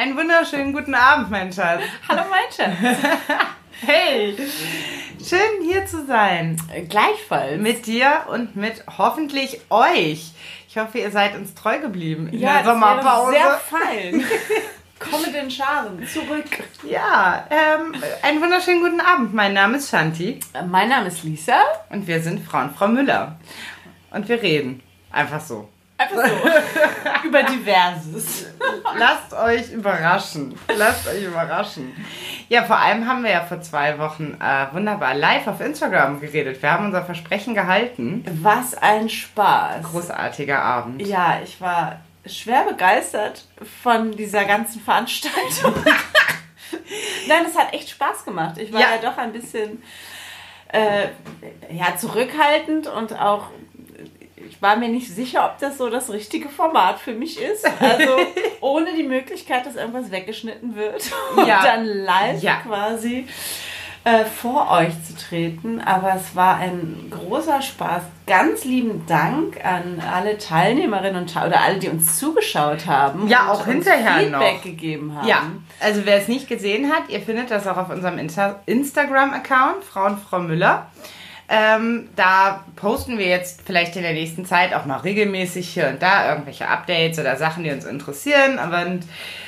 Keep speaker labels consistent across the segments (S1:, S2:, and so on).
S1: Einen wunderschönen guten Abend, mein Schatz.
S2: Hallo, mein Schatz.
S1: Hey, schön hier zu sein.
S2: Gleichfalls.
S1: Mit dir und mit hoffentlich euch. Ich hoffe, ihr seid uns treu geblieben in
S2: ja,
S1: der Sommerpause.
S2: Sehr fein. Komme den Scharen zurück.
S1: Ja, ähm, einen wunderschönen guten Abend. Mein Name ist Shanti.
S2: Mein Name ist Lisa.
S1: Und wir sind Frau Frau Müller. Und wir reden. Einfach so.
S2: Einfach so. Über Diverses.
S1: Lasst euch überraschen. Lasst euch überraschen. Ja, vor allem haben wir ja vor zwei Wochen äh, wunderbar live auf Instagram geredet. Wir haben unser Versprechen gehalten.
S2: Was ein Spaß.
S1: Großartiger Abend.
S2: Ja, ich war schwer begeistert von dieser ganzen Veranstaltung. Nein, es hat echt Spaß gemacht. Ich war ja, ja doch ein bisschen äh, ja, zurückhaltend und auch war mir nicht sicher, ob das so das richtige Format für mich ist. Also ohne die Möglichkeit, dass irgendwas weggeschnitten wird und ja. dann live ja. quasi äh, vor euch zu treten. Aber es war ein großer Spaß. Ganz lieben Dank an alle Teilnehmerinnen und oder alle, die uns zugeschaut haben.
S1: Ja, auch hinterher
S2: Feedback
S1: noch.
S2: gegeben haben.
S1: Ja, also wer es nicht gesehen hat, ihr findet das auch auf unserem Insta Instagram-Account, Frau und Frau Müller. Ähm, da posten wir jetzt vielleicht in der nächsten Zeit auch mal regelmäßig hier und da irgendwelche Updates oder Sachen, die uns interessieren. Aber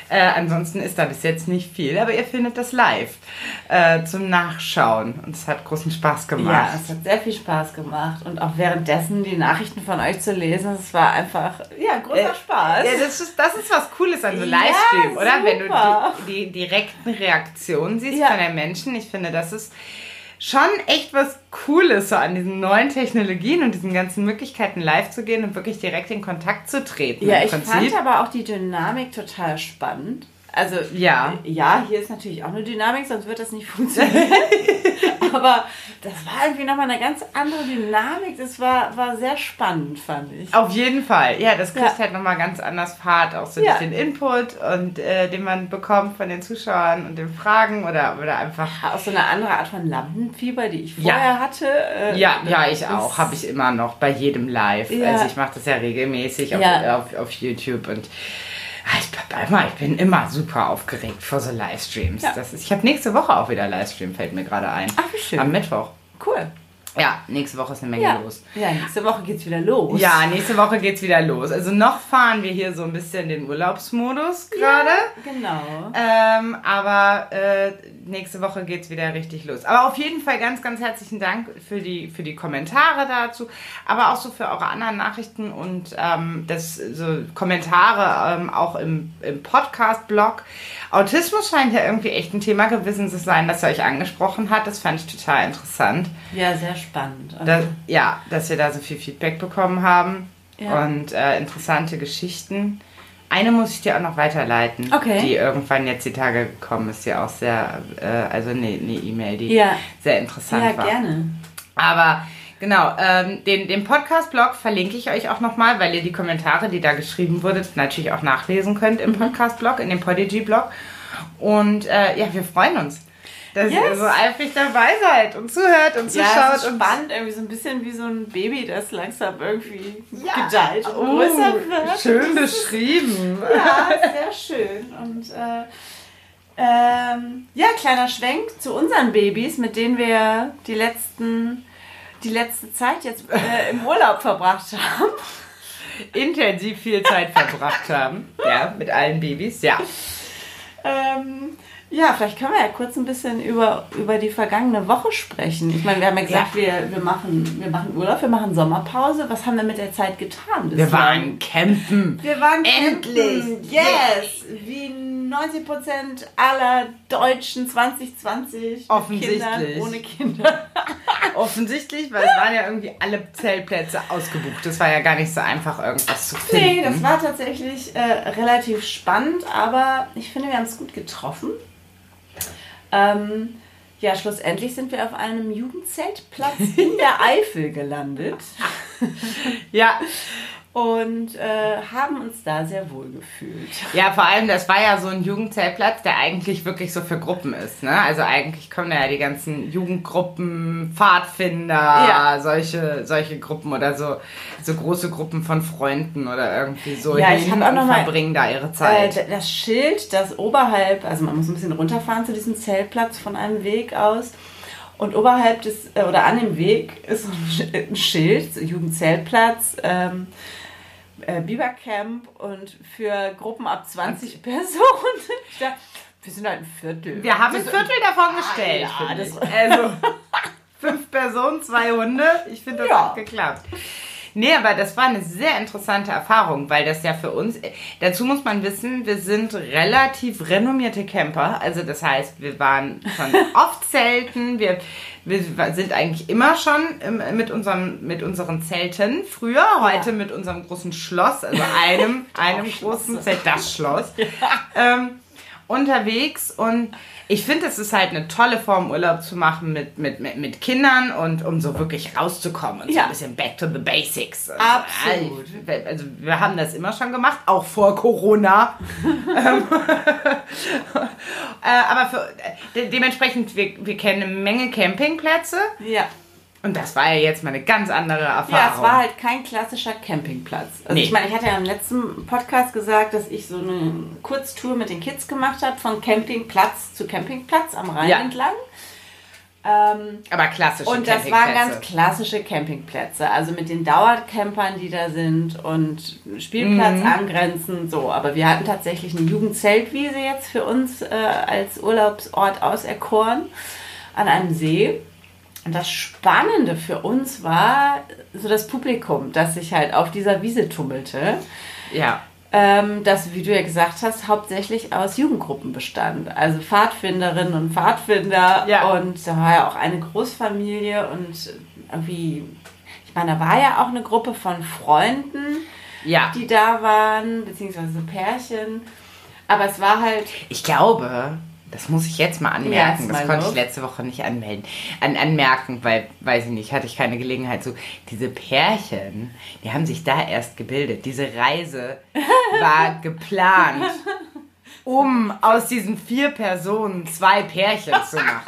S1: äh, ansonsten ist da bis jetzt nicht viel. Aber ihr findet das live äh, zum Nachschauen. Und es hat großen Spaß gemacht.
S2: Ja, es hat sehr viel Spaß gemacht. Und auch währenddessen die Nachrichten von euch zu lesen, es war einfach, ja, großer äh, Spaß.
S1: Ja, das ist, das ist was Cooles an so Livestream, ja, oder? Wenn du die, die direkten Reaktionen siehst ja. von den Menschen. Ich finde, das ist schon echt was Cooles so an diesen neuen Technologien und diesen ganzen Möglichkeiten live zu gehen und wirklich direkt in Kontakt zu treten.
S2: Ja, ich Prinzip. fand aber auch die Dynamik total spannend. Also ja. ja, hier ist natürlich auch eine Dynamik, sonst wird das nicht funktionieren. Aber das war irgendwie nochmal eine ganz andere Dynamik. Das war, war sehr spannend, fand ich.
S1: Auf jeden Fall. Ja, das kriegt ja. halt nochmal ganz anders Fahrt, auch so ja. durch den Input und äh, den man bekommt von den Zuschauern und den Fragen oder, oder einfach.
S2: Ja, auch so eine andere Art von Lampenfieber, die ich vorher ja. hatte.
S1: Äh, ja, ja, ich auch. Habe ich immer noch bei jedem Live. Also ich mache das ja regelmäßig auf, auf, auf YouTube und Ah, ich, ich bin immer super aufgeregt vor so Livestreams. Ja. Das ist, ich habe nächste Woche auch wieder Livestream, fällt mir gerade ein.
S2: Ach, wie schön.
S1: Am Mittwoch.
S2: Cool.
S1: Ja, nächste Woche ist eine Menge
S2: ja.
S1: los.
S2: Ja, nächste Woche geht's wieder los.
S1: Ja, nächste Woche geht's wieder los. Also noch fahren wir hier so ein bisschen den Urlaubsmodus gerade.
S2: Ja, genau.
S1: Ähm, aber äh, nächste Woche geht's wieder richtig los. Aber auf jeden Fall ganz, ganz herzlichen Dank für die, für die Kommentare dazu, aber auch so für eure anderen Nachrichten und ähm, das so Kommentare ähm, auch im, im Podcast-Blog. Autismus scheint ja irgendwie echt ein Thema gewesen zu sein, das er euch angesprochen hat. Das fand ich total interessant.
S2: Ja, sehr spannend.
S1: Also. Das, ja, dass wir da so viel Feedback bekommen haben ja. und äh, interessante Geschichten. Eine muss ich dir auch noch weiterleiten,
S2: okay.
S1: die irgendwann jetzt die Tage gekommen ist, die auch sehr, äh, also eine E-Mail, die ja. sehr interessant
S2: ja,
S1: war.
S2: Ja, gerne.
S1: Aber Genau, ähm, den, den Podcast-Blog verlinke ich euch auch nochmal, weil ihr die Kommentare, die da geschrieben wurden, natürlich auch nachlesen könnt im mhm. Podcast-Blog, in dem Podigy-Blog. Und äh, ja, wir freuen uns, dass yes. ihr so eifrig dabei seid und zuhört und zuschaut. Ja,
S2: es ist spannend, irgendwie so ein bisschen wie so ein Baby, das langsam irgendwie ja. gedeiht und oh, größer wird.
S1: Schön beschrieben.
S2: ja, sehr schön. Und äh, ähm, ja, kleiner Schwenk zu unseren Babys, mit denen wir die letzten die letzte Zeit jetzt äh, im Urlaub verbracht haben.
S1: Intensiv viel Zeit verbracht haben. Ja, mit allen Babys, ja.
S2: Ähm, ja, vielleicht können wir ja kurz ein bisschen über, über die vergangene Woche sprechen. Ich meine, wir haben ja gesagt, ja. Wir, wir, machen, wir machen Urlaub, wir machen Sommerpause. Was haben wir mit der Zeit getan?
S1: Wir waren campen.
S2: Wir waren
S1: Endlich.
S2: Campen. Yes. Wie 90 Prozent aller Deutschen 2020
S1: Offensichtlich.
S2: Kindern, ohne Kinder.
S1: Offensichtlich, weil es waren ja irgendwie alle Zeltplätze ausgebucht. Das war ja gar nicht so einfach, irgendwas zu finden.
S2: Nee, das war tatsächlich äh, relativ spannend, aber ich finde, wir haben es gut getroffen. Ähm, ja, schlussendlich sind wir auf einem Jugendzeltplatz in der Eifel gelandet.
S1: ja,
S2: und äh, haben uns da sehr wohl gefühlt.
S1: Ja, vor allem, das war ja so ein Jugendzeltplatz, der eigentlich wirklich so für Gruppen ist. Ne? Also eigentlich kommen da ja die ganzen Jugendgruppen, Pfadfinder, ja. solche, solche Gruppen oder so, so große Gruppen von Freunden oder irgendwie so
S2: ja, ich
S1: hin
S2: auch noch
S1: und
S2: mal,
S1: verbringen da ihre Zeit.
S2: Äh, das Schild, das oberhalb, also man muss ein bisschen runterfahren zu diesem Zeltplatz von einem Weg aus. Und oberhalb des, äh, oder an dem Weg ist ein Schild, Jugendzeltplatz. Ähm, äh, Bibercamp und für Gruppen ab 20 Personen. Wir sind halt ein Viertel.
S1: Wir haben ein Viertel davon gestellt. Ja, das, also fünf Personen, zwei Hunde. Ich finde, das ja. hat geklappt. Nee, aber das war eine sehr interessante Erfahrung, weil das ja für uns, dazu muss man wissen, wir sind relativ renommierte Camper. Also das heißt, wir waren schon oft zelten, wir, wir sind eigentlich immer schon mit, unserem, mit unseren Zelten früher, heute ja. mit unserem großen Schloss, also einem, einem großen Zelt, das Schloss, ja. ähm, unterwegs und ich finde, es ist halt eine tolle Form, Urlaub zu machen mit, mit, mit, mit Kindern und um so wirklich rauszukommen und ja. so ein bisschen back to the basics.
S2: Absolut.
S1: Also wir haben das immer schon gemacht, auch vor Corona. Ähm, äh, aber für, de dementsprechend, wir, wir kennen eine Menge Campingplätze.
S2: Ja.
S1: Und das war ja jetzt mal eine ganz andere Erfahrung.
S2: Ja, es war halt kein klassischer Campingplatz. Also nee. ich meine, ich hatte ja im letzten Podcast gesagt, dass ich so eine Kurztour mit den Kids gemacht habe, von Campingplatz zu Campingplatz am Rhein ja. entlang.
S1: Ähm, Aber klassische
S2: Und das waren ganz klassische Campingplätze, also mit den Dauercampern, die da sind und Spielplatz mhm. angrenzend so. Aber wir hatten tatsächlich eine Jugendzeltwiese jetzt für uns äh, als Urlaubsort auserkoren an einem See. Und das Spannende für uns war so das Publikum, das sich halt auf dieser Wiese tummelte.
S1: Ja.
S2: Ähm, das, wie du ja gesagt hast, hauptsächlich aus Jugendgruppen bestand. Also Pfadfinderinnen und Pfadfinder. Ja. Und da war ja auch eine Großfamilie und irgendwie, ich meine, da war ja auch eine Gruppe von Freunden, ja. die da waren, beziehungsweise so Pärchen. Aber es war halt.
S1: Ich glaube, das muss ich jetzt mal anmerken. Ja, das konnte ich letzte Woche nicht anmelden. An, anmerken, weil, weiß ich nicht, hatte ich keine Gelegenheit zu. Diese Pärchen, die haben sich da erst gebildet. Diese Reise war geplant, um aus diesen vier Personen zwei Pärchen zu machen.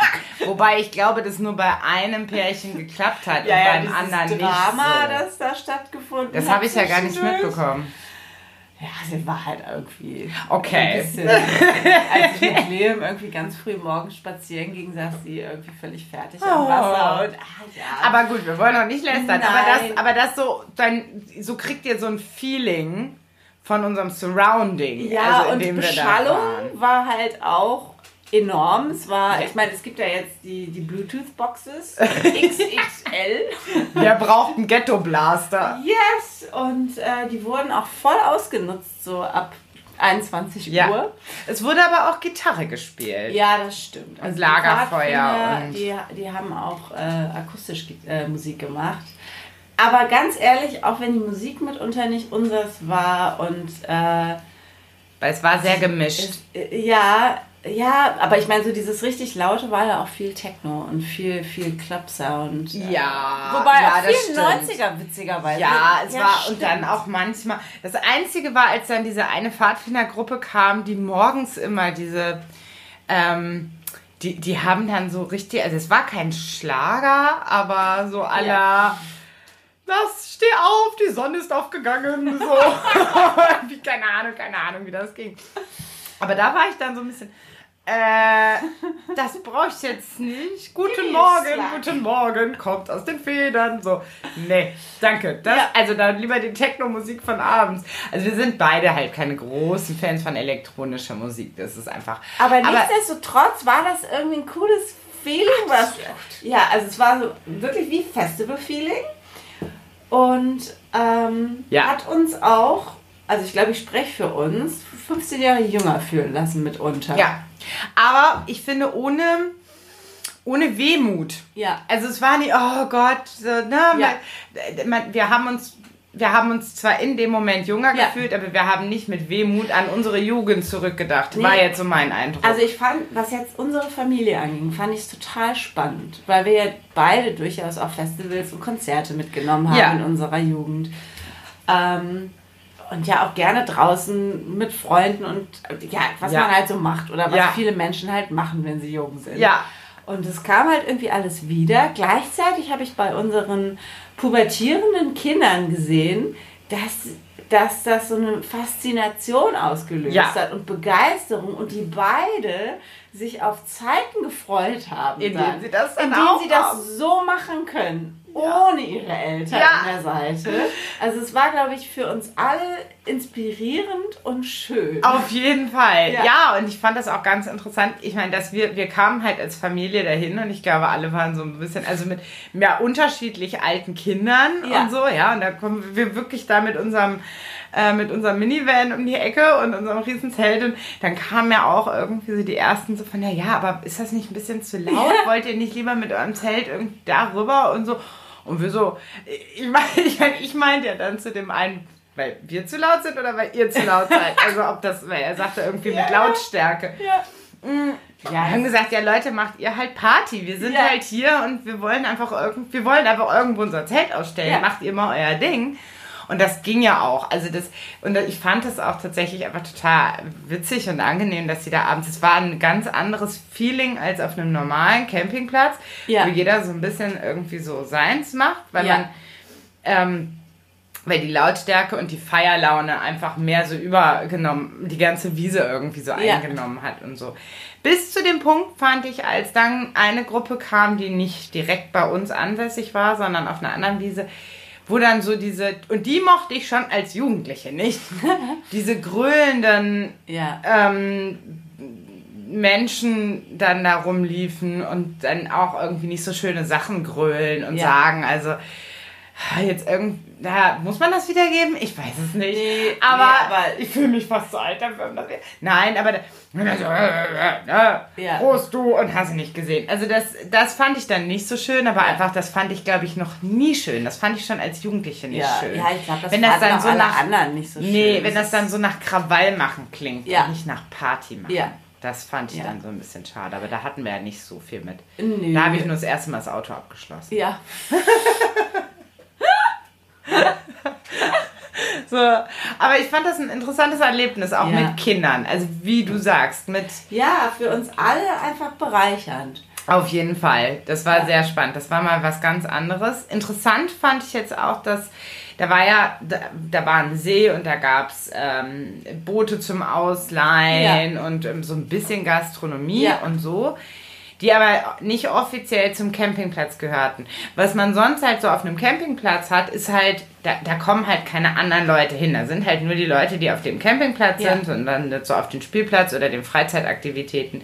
S1: Wobei ich glaube, dass nur bei einem Pärchen geklappt hat
S2: ja,
S1: und
S2: ja,
S1: beim anderen
S2: Drama,
S1: nicht.
S2: So. das da stattgefunden
S1: das hat. Das habe ich ja gar nicht mitbekommen.
S2: Ja, sie war halt irgendwie.
S1: Okay.
S2: Bisschen, als ich mit Liam irgendwie ganz früh morgens spazieren ging, saß sie irgendwie völlig fertig oh. am Wasser. Und,
S1: ah, ja. Aber gut, wir wollen noch nicht lästern. Aber das, aber das so, dann, so kriegt ihr so ein Feeling von unserem Surrounding.
S2: Ja, also, und Beschallung war halt auch enorm. Es war, ich meine, es gibt ja jetzt die, die Bluetooth-Boxes XXL.
S1: Wer braucht einen Ghetto-Blaster?
S2: Yes! Und äh, die wurden auch voll ausgenutzt, so ab 21 ja. Uhr.
S1: Es wurde aber auch Gitarre gespielt.
S2: Ja, das stimmt.
S1: Also und Lagerfeuer.
S2: Und die, die haben auch äh, akustisch äh, Musik gemacht. Aber ganz ehrlich, auch wenn die Musik mitunter nicht unseres war und. Äh,
S1: Weil es war sehr gemischt.
S2: Es, äh, ja, ja, aber ich meine, so dieses richtig laute war ja auch viel Techno und viel, viel Club-Sound.
S1: Ja.
S2: Wobei
S1: ja,
S2: auch viel 90er witzigerweise.
S1: Ja, es ja, war stimmt. und dann auch manchmal. Das Einzige war, als dann diese eine Pfadfindergruppe kam, die morgens immer diese. Ähm, die, die haben dann so richtig, also es war kein Schlager, aber so aller. Ja. Das, steh auf, die Sonne ist aufgegangen. So. keine Ahnung, keine Ahnung, wie das ging. Aber da war ich dann so ein bisschen, äh, das brauche ich jetzt nicht. Guten Morgen, guten Morgen, kommt aus den Federn. So, nee, danke. Das, ja. Also dann lieber die Techno-Musik von abends. Also wir sind beide halt keine großen Fans von elektronischer Musik. Das ist einfach.
S2: Aber, aber nichtsdestotrotz war das irgendwie ein cooles Feeling, was. Ja, also es war so wirklich wie Festival-Feeling. Und ähm, ja. hat uns auch, also ich glaube, ich spreche für uns, 15 Jahre jünger fühlen lassen mitunter.
S1: Ja, aber ich finde ohne ohne Wehmut.
S2: Ja.
S1: Also es war nicht, oh Gott, so, ne, ja. wir haben uns wir haben uns zwar in dem Moment jünger ja. gefühlt, aber wir haben nicht mit Wehmut an unsere Jugend zurückgedacht. Nee. War jetzt so mein Eindruck.
S2: Also ich fand, was jetzt unsere Familie anging, fand ich es total spannend, weil wir ja beide durchaus auch Festivals und Konzerte mitgenommen haben ja. in unserer Jugend. Ähm, und ja auch gerne draußen mit Freunden und ja, was
S1: Ja.
S2: man halt so macht oder was
S1: Ja.
S2: viele Menschen halt machen, wenn sie jung sind.
S1: Ja.
S2: Und es kam halt irgendwie alles wieder. Gleichzeitig habe ich bei unseren pubertierenden Kindern gesehen, dass, dass das so eine Faszination ausgelöst
S1: Ja.
S2: hat und Begeisterung und die beide sich auf Zeiten gefreut haben.
S1: Indem
S2: dann,
S1: sie das dann
S2: indem
S1: auch
S2: sie das
S1: haben.
S2: so machen können, ohne ihre Eltern
S1: Ja.
S2: an der Seite. Also es war, glaube ich, für uns alle inspirierend und schön.
S1: Auf jeden Fall.
S2: Ja.
S1: Ja. und ich fand das auch ganz interessant. Ich meine, dass wir, wir kamen halt als Familie dahin und ich glaube, alle waren so ein bisschen, also mit ja, unterschiedlich alten Kindern
S2: Ja.
S1: und so, ja. Und da kommen wir wirklich da mit unserem, äh, mit unserem Minivan um die Ecke und unserem Riesenzelt und dann kamen ja auch irgendwie so die ersten so von, ja, ja, aber ist das nicht ein bisschen zu laut? Wollt ihr nicht lieber mit eurem Zelt irgendwie darüber und so? Und wir so, ich meine, ich, mein, ich meinte ja dann zu dem einen, weil wir zu laut sind oder weil ihr zu laut seid. Also ob das, weil er sagte irgendwie mit Lautstärke.
S2: ja.
S1: Wir haben gesagt, ja Leute, macht ihr halt Party. Wir sind
S2: Ja.
S1: halt hier und wir wollen einfach irgend, wir wollen einfach irgendwo unser Zelt ausstellen.
S2: Ja.
S1: Macht ihr mal euer Ding. Und das ging ja auch. Also das, und ich fand es auch tatsächlich einfach total witzig und angenehm, dass sie da abends, es war ein ganz anderes Feeling als auf einem normalen Campingplatz,
S2: Ja.
S1: wo jeder so ein bisschen irgendwie so seins macht, weil
S2: Ja.
S1: man, ähm, weil die Lautstärke und die Feierlaune einfach mehr so übergenommen, die ganze Wiese irgendwie so
S2: Ja.
S1: eingenommen hat und so. Bis zu dem Punkt fand ich, als dann eine Gruppe kam, die nicht direkt bei uns ansässig war, sondern auf einer anderen Wiese, wo dann so diese, und die mochte ich schon als Jugendliche nicht, diese grölenden
S2: Ja.
S1: ähm, Menschen dann da rumliefen und dann auch irgendwie nicht so schöne Sachen grölen und
S2: Ja.
S1: sagen, also jetzt irgendwie, na, muss man das wiedergeben? Ich weiß es nicht.
S2: Nee,
S1: aber,
S2: nee, aber-
S1: ich fühle mich fast so alt dafür. um das- Nein, aber da, so, äh,
S2: Ja.
S1: Prost du und hast du nicht gesehen. Also das, das fand ich dann nicht so schön, aber einfach, das fand ich, glaube ich, noch nie schön. Das fand ich schon als Jugendliche nicht
S2: Ja,
S1: schön.
S2: ja, ich glaube, das
S1: wenn das dann
S2: auch
S1: so nach
S2: anderen nicht so schön.
S1: Nee, wenn das
S2: ist-
S1: dann so nach Krawall machen klingt
S2: Ja.
S1: und nicht nach Party machen.
S2: Ja.
S1: Das fand ich
S2: Ja.
S1: dann so ein bisschen schade, aber da hatten wir ja nicht so viel mit.
S2: Nö.
S1: Da habe ich nur das erste Mal das Auto abgeschlossen.
S2: Ja.
S1: So, aber ich fand das ein interessantes Erlebnis, auch
S2: Ja.
S1: mit Kindern. Also wie du sagst, mit
S2: ja, für uns alle einfach bereichernd.
S1: auf jeden Fall. Das war
S2: Ja.
S1: sehr spannend. Das war mal was ganz anderes. Interessant fand ich jetzt auch, dass da war ja, da, da war ein See und da gab es ähm, Boote zum Ausleihen und ähm, so ein bisschen Gastronomie
S2: Ja.
S1: und so. Die aber nicht offiziell zum Campingplatz gehörten. Was man sonst halt so auf einem Campingplatz hat, ist halt, da, da kommen halt keine anderen Leute hin. Da sind halt nur die Leute, die auf dem Campingplatz
S2: Ja.
S1: sind und dann so auf den Spielplatz oder den Freizeitaktivitäten.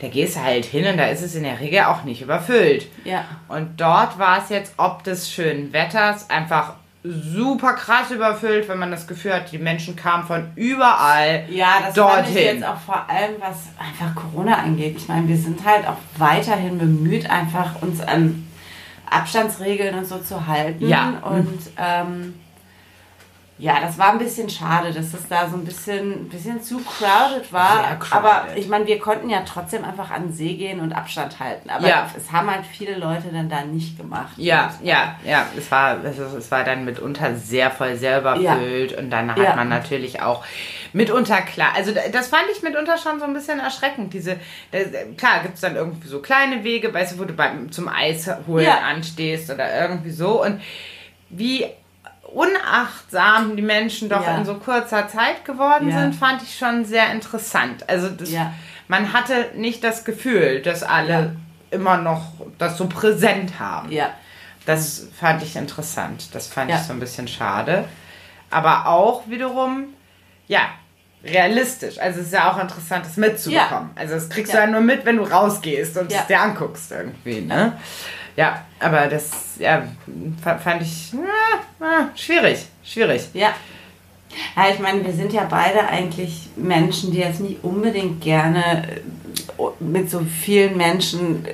S1: Da gehst du halt hin und da ist es in der Regel auch nicht überfüllt.
S2: Ja.
S1: Und dort war es jetzt ob des schönen Wetters einfach super krass überfüllt, wenn man das Gefühl hat, die Menschen kamen von überall
S2: Ja, das fand ich
S1: dorthin.
S2: jetzt auch vor allem, was einfach Corona angeht. Ich meine, wir sind halt auch weiterhin bemüht, einfach uns an Abstandsregeln und so zu halten.
S1: Ja.
S2: Und ähm, ja, das war ein bisschen schade, dass es da so ein bisschen, bisschen zu crowded war.
S1: Crowded.
S2: Aber ich meine, wir konnten ja trotzdem einfach an den See gehen und Abstand halten. Aber
S1: Ja.
S2: es haben halt viele Leute dann da nicht gemacht.
S1: Ja, ja, ja. Es war, es, es war dann mitunter sehr voll sehr überfüllt und dann hat
S2: Ja.
S1: man natürlich auch mitunter klar. Also da- das fand ich mitunter schon so ein bisschen erschreckend. Diese, da, klar, gibt es dann irgendwie so kleine Wege, weißt du, wo du beim, zum Eis holen
S2: Ja.
S1: anstehst oder irgendwie so. Und wie unachtsam die Menschen doch
S2: Ja.
S1: in so kurzer Zeit geworden
S2: Ja.
S1: sind, fand ich schon sehr interessant. Also das,
S2: Ja.
S1: man hatte nicht das Gefühl, dass alle immer noch das so präsent haben.
S2: Ja.
S1: Das fand ich interessant. Das fand ich so ein bisschen schade. Aber auch wiederum, ja, realistisch. Also es ist ja auch interessant, das mitzubekommen. Also das kriegst du
S2: Ja.
S1: nur mit, wenn du rausgehst und es dir anguckst irgendwie, ne? Ja, aber das, ja, fa- fand ich ja, ja, schwierig, schwierig.
S2: Ja. Ja, ich meine, wir sind ja beide eigentlich Menschen, die jetzt nicht unbedingt gerne äh, mit so vielen Menschen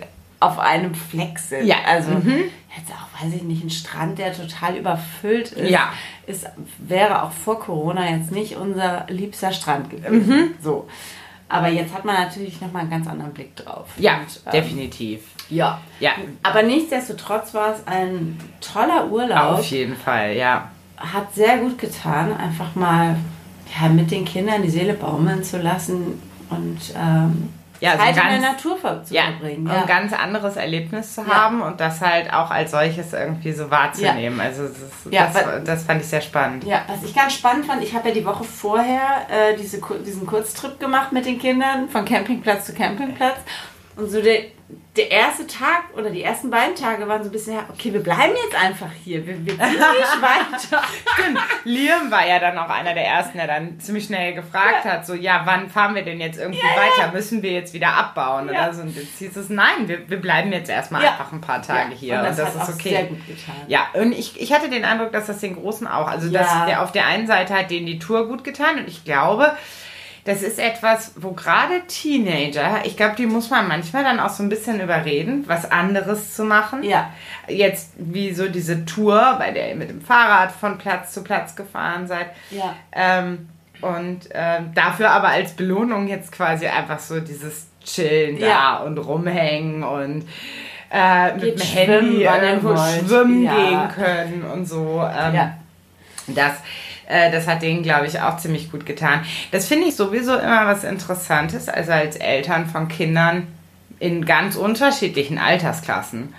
S2: auf einem Fleck sind.
S1: Ja.
S2: Also
S1: Mhm.
S2: jetzt auch, weiß ich nicht, ein Strand, der total überfüllt ist,
S1: Ja.
S2: ist wäre auch vor Corona jetzt nicht unser liebster Strand gewesen.
S1: Mhm.
S2: So. Aber jetzt hat man natürlich nochmal einen ganz anderen Blick drauf.
S1: Ja,
S2: Und, ähm,
S1: definitiv.
S2: Ja.
S1: Ja,
S2: Aber nichtsdestotrotz war es ein toller Urlaub.
S1: auf jeden Fall, ja.
S2: hat sehr gut getan, einfach mal ja, mit den Kindern die Seele baumeln zu lassen und ähm, ja, Zeit
S1: ganz, in der Natur zu ja, verbringen. Ja. ein ganz anderes Erlebnis zu haben und das halt auch als solches irgendwie so wahrzunehmen. Also das, das, das, fand ich sehr spannend.
S2: Ja, was ich ganz spannend fand, ich habe ja die Woche vorher äh, diese, diesen Kurztrip gemacht mit den Kindern von Campingplatz zu Campingplatz. Und so der, der erste Tag oder die ersten beiden Tage waren so ein bisschen, okay, wir bleiben jetzt einfach hier, wir, wir ziehen nicht weiter.
S1: Stimmt. Liam war ja dann auch einer der ersten, der dann ziemlich schnell gefragt ja. hat, so, ja, wann fahren wir denn jetzt irgendwie ja, weiter? Müssen wir jetzt wieder abbauen oder so? Und jetzt hieß es, nein, wir, wir bleiben jetzt erstmal einfach ein paar Tage hier. Und das, und das ist okay. Sehr gut getan. Ja, und ich, ich hatte den Eindruck, dass das den Großen auch, also dass der auf der einen Seite hat denen die Tour gut getan und ich glaube, das ist etwas, wo gerade Teenager, ich glaube, die muss man manchmal dann auch so ein bisschen überreden, was anderes zu machen. Ja. Jetzt wie so diese Tour, bei der ihr mit dem Fahrrad von Platz zu Platz gefahren seid. Ja. Ähm, und ähm, dafür aber als Belohnung jetzt quasi einfach so dieses Chillen ja. da und rumhängen und äh, mit dem Handy irgendwo schwimmen ja. gehen können und so. Ähm, ja. Das äh, das hat denen, glaube ich, auch ziemlich gut getan. Das finde ich sowieso immer was Interessantes, also als Eltern von Kindern in ganz unterschiedlichen Altersklassen.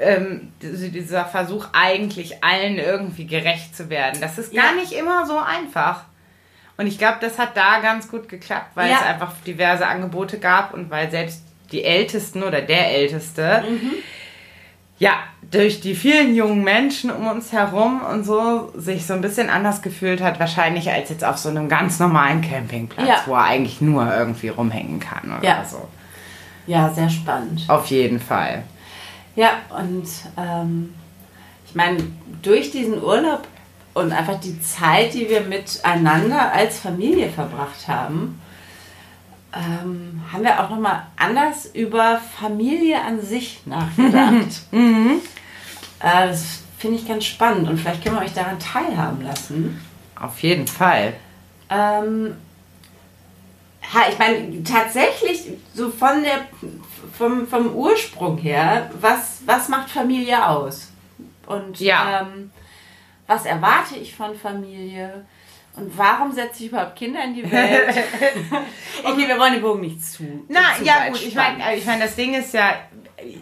S1: Ähm, dieser Versuch, eigentlich allen irgendwie gerecht zu werden, das ist gar ja. nicht immer so einfach. Und ich glaube, das hat da ganz gut geklappt, weil ja. es einfach diverse Angebote gab und weil selbst die Ältesten oder der Älteste mhm ja, durch die vielen jungen Menschen um uns herum und so sich so ein bisschen anders gefühlt hat, wahrscheinlich als jetzt auf so einem ganz normalen Campingplatz, ja. wo er eigentlich nur irgendwie rumhängen kann oder
S2: ja.
S1: so.
S2: Ja, sehr spannend.
S1: Auf jeden Fall.
S2: Ja, und ähm, ich meine, durch diesen Urlaub und einfach die Zeit, die wir miteinander als Familie verbracht haben, ähm, haben wir auch nochmal anders über Familie an sich nachgedacht. mhm. äh, das finde ich ganz spannend und vielleicht können wir euch daran teilhaben lassen.
S1: Auf jeden Fall.
S2: Ähm, ja, ich meine, tatsächlich, so von der, vom, vom Ursprung her, was, was macht Familie aus? Und ja. ähm, was erwarte ich von Familie? Und warum setze ich überhaupt Kinder in die Welt? okay, wir wollen den Bogen nicht zu.
S1: Na,
S2: zu
S1: ja, gut. Ich meine, ich mein, das Ding ist ja,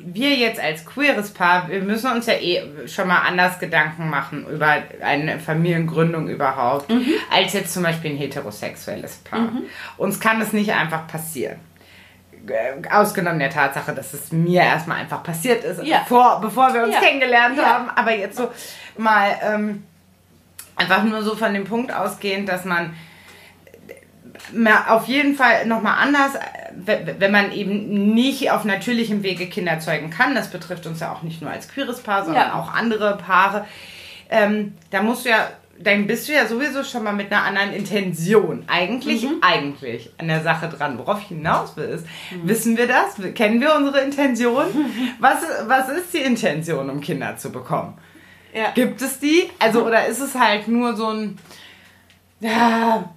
S1: wir jetzt als queeres Paar, wir müssen uns ja eh schon mal anders Gedanken machen über eine Familiengründung überhaupt, mhm. als jetzt zum Beispiel ein heterosexuelles Paar. Mhm. Uns kann es nicht einfach passieren äh, ausgenommen der Tatsache, dass es mir erstmal einfach passiert ist, ja. bevor, bevor wir uns ja. kennengelernt ja. haben. Aber jetzt so mal ähm, Einfach nur so von dem Punkt ausgehend, dass man auf jeden Fall nochmal anders, wenn man eben nicht auf natürlichem Wege Kinder zeugen kann, das betrifft uns ja auch nicht nur als queeres Paar, sondern ja. auch andere Paare, ähm, da musst du ja, dann bist du ja sowieso schon mal mit einer anderen Intention, eigentlich, mhm. eigentlich an der Sache dran. Worauf ich hinaus will, ist, mhm. wissen wir das? Kennen wir unsere Intention? Was, was ist die Intention, um Kinder zu bekommen? Ja. Gibt es die? Also, oder ist es halt nur so ein, ja,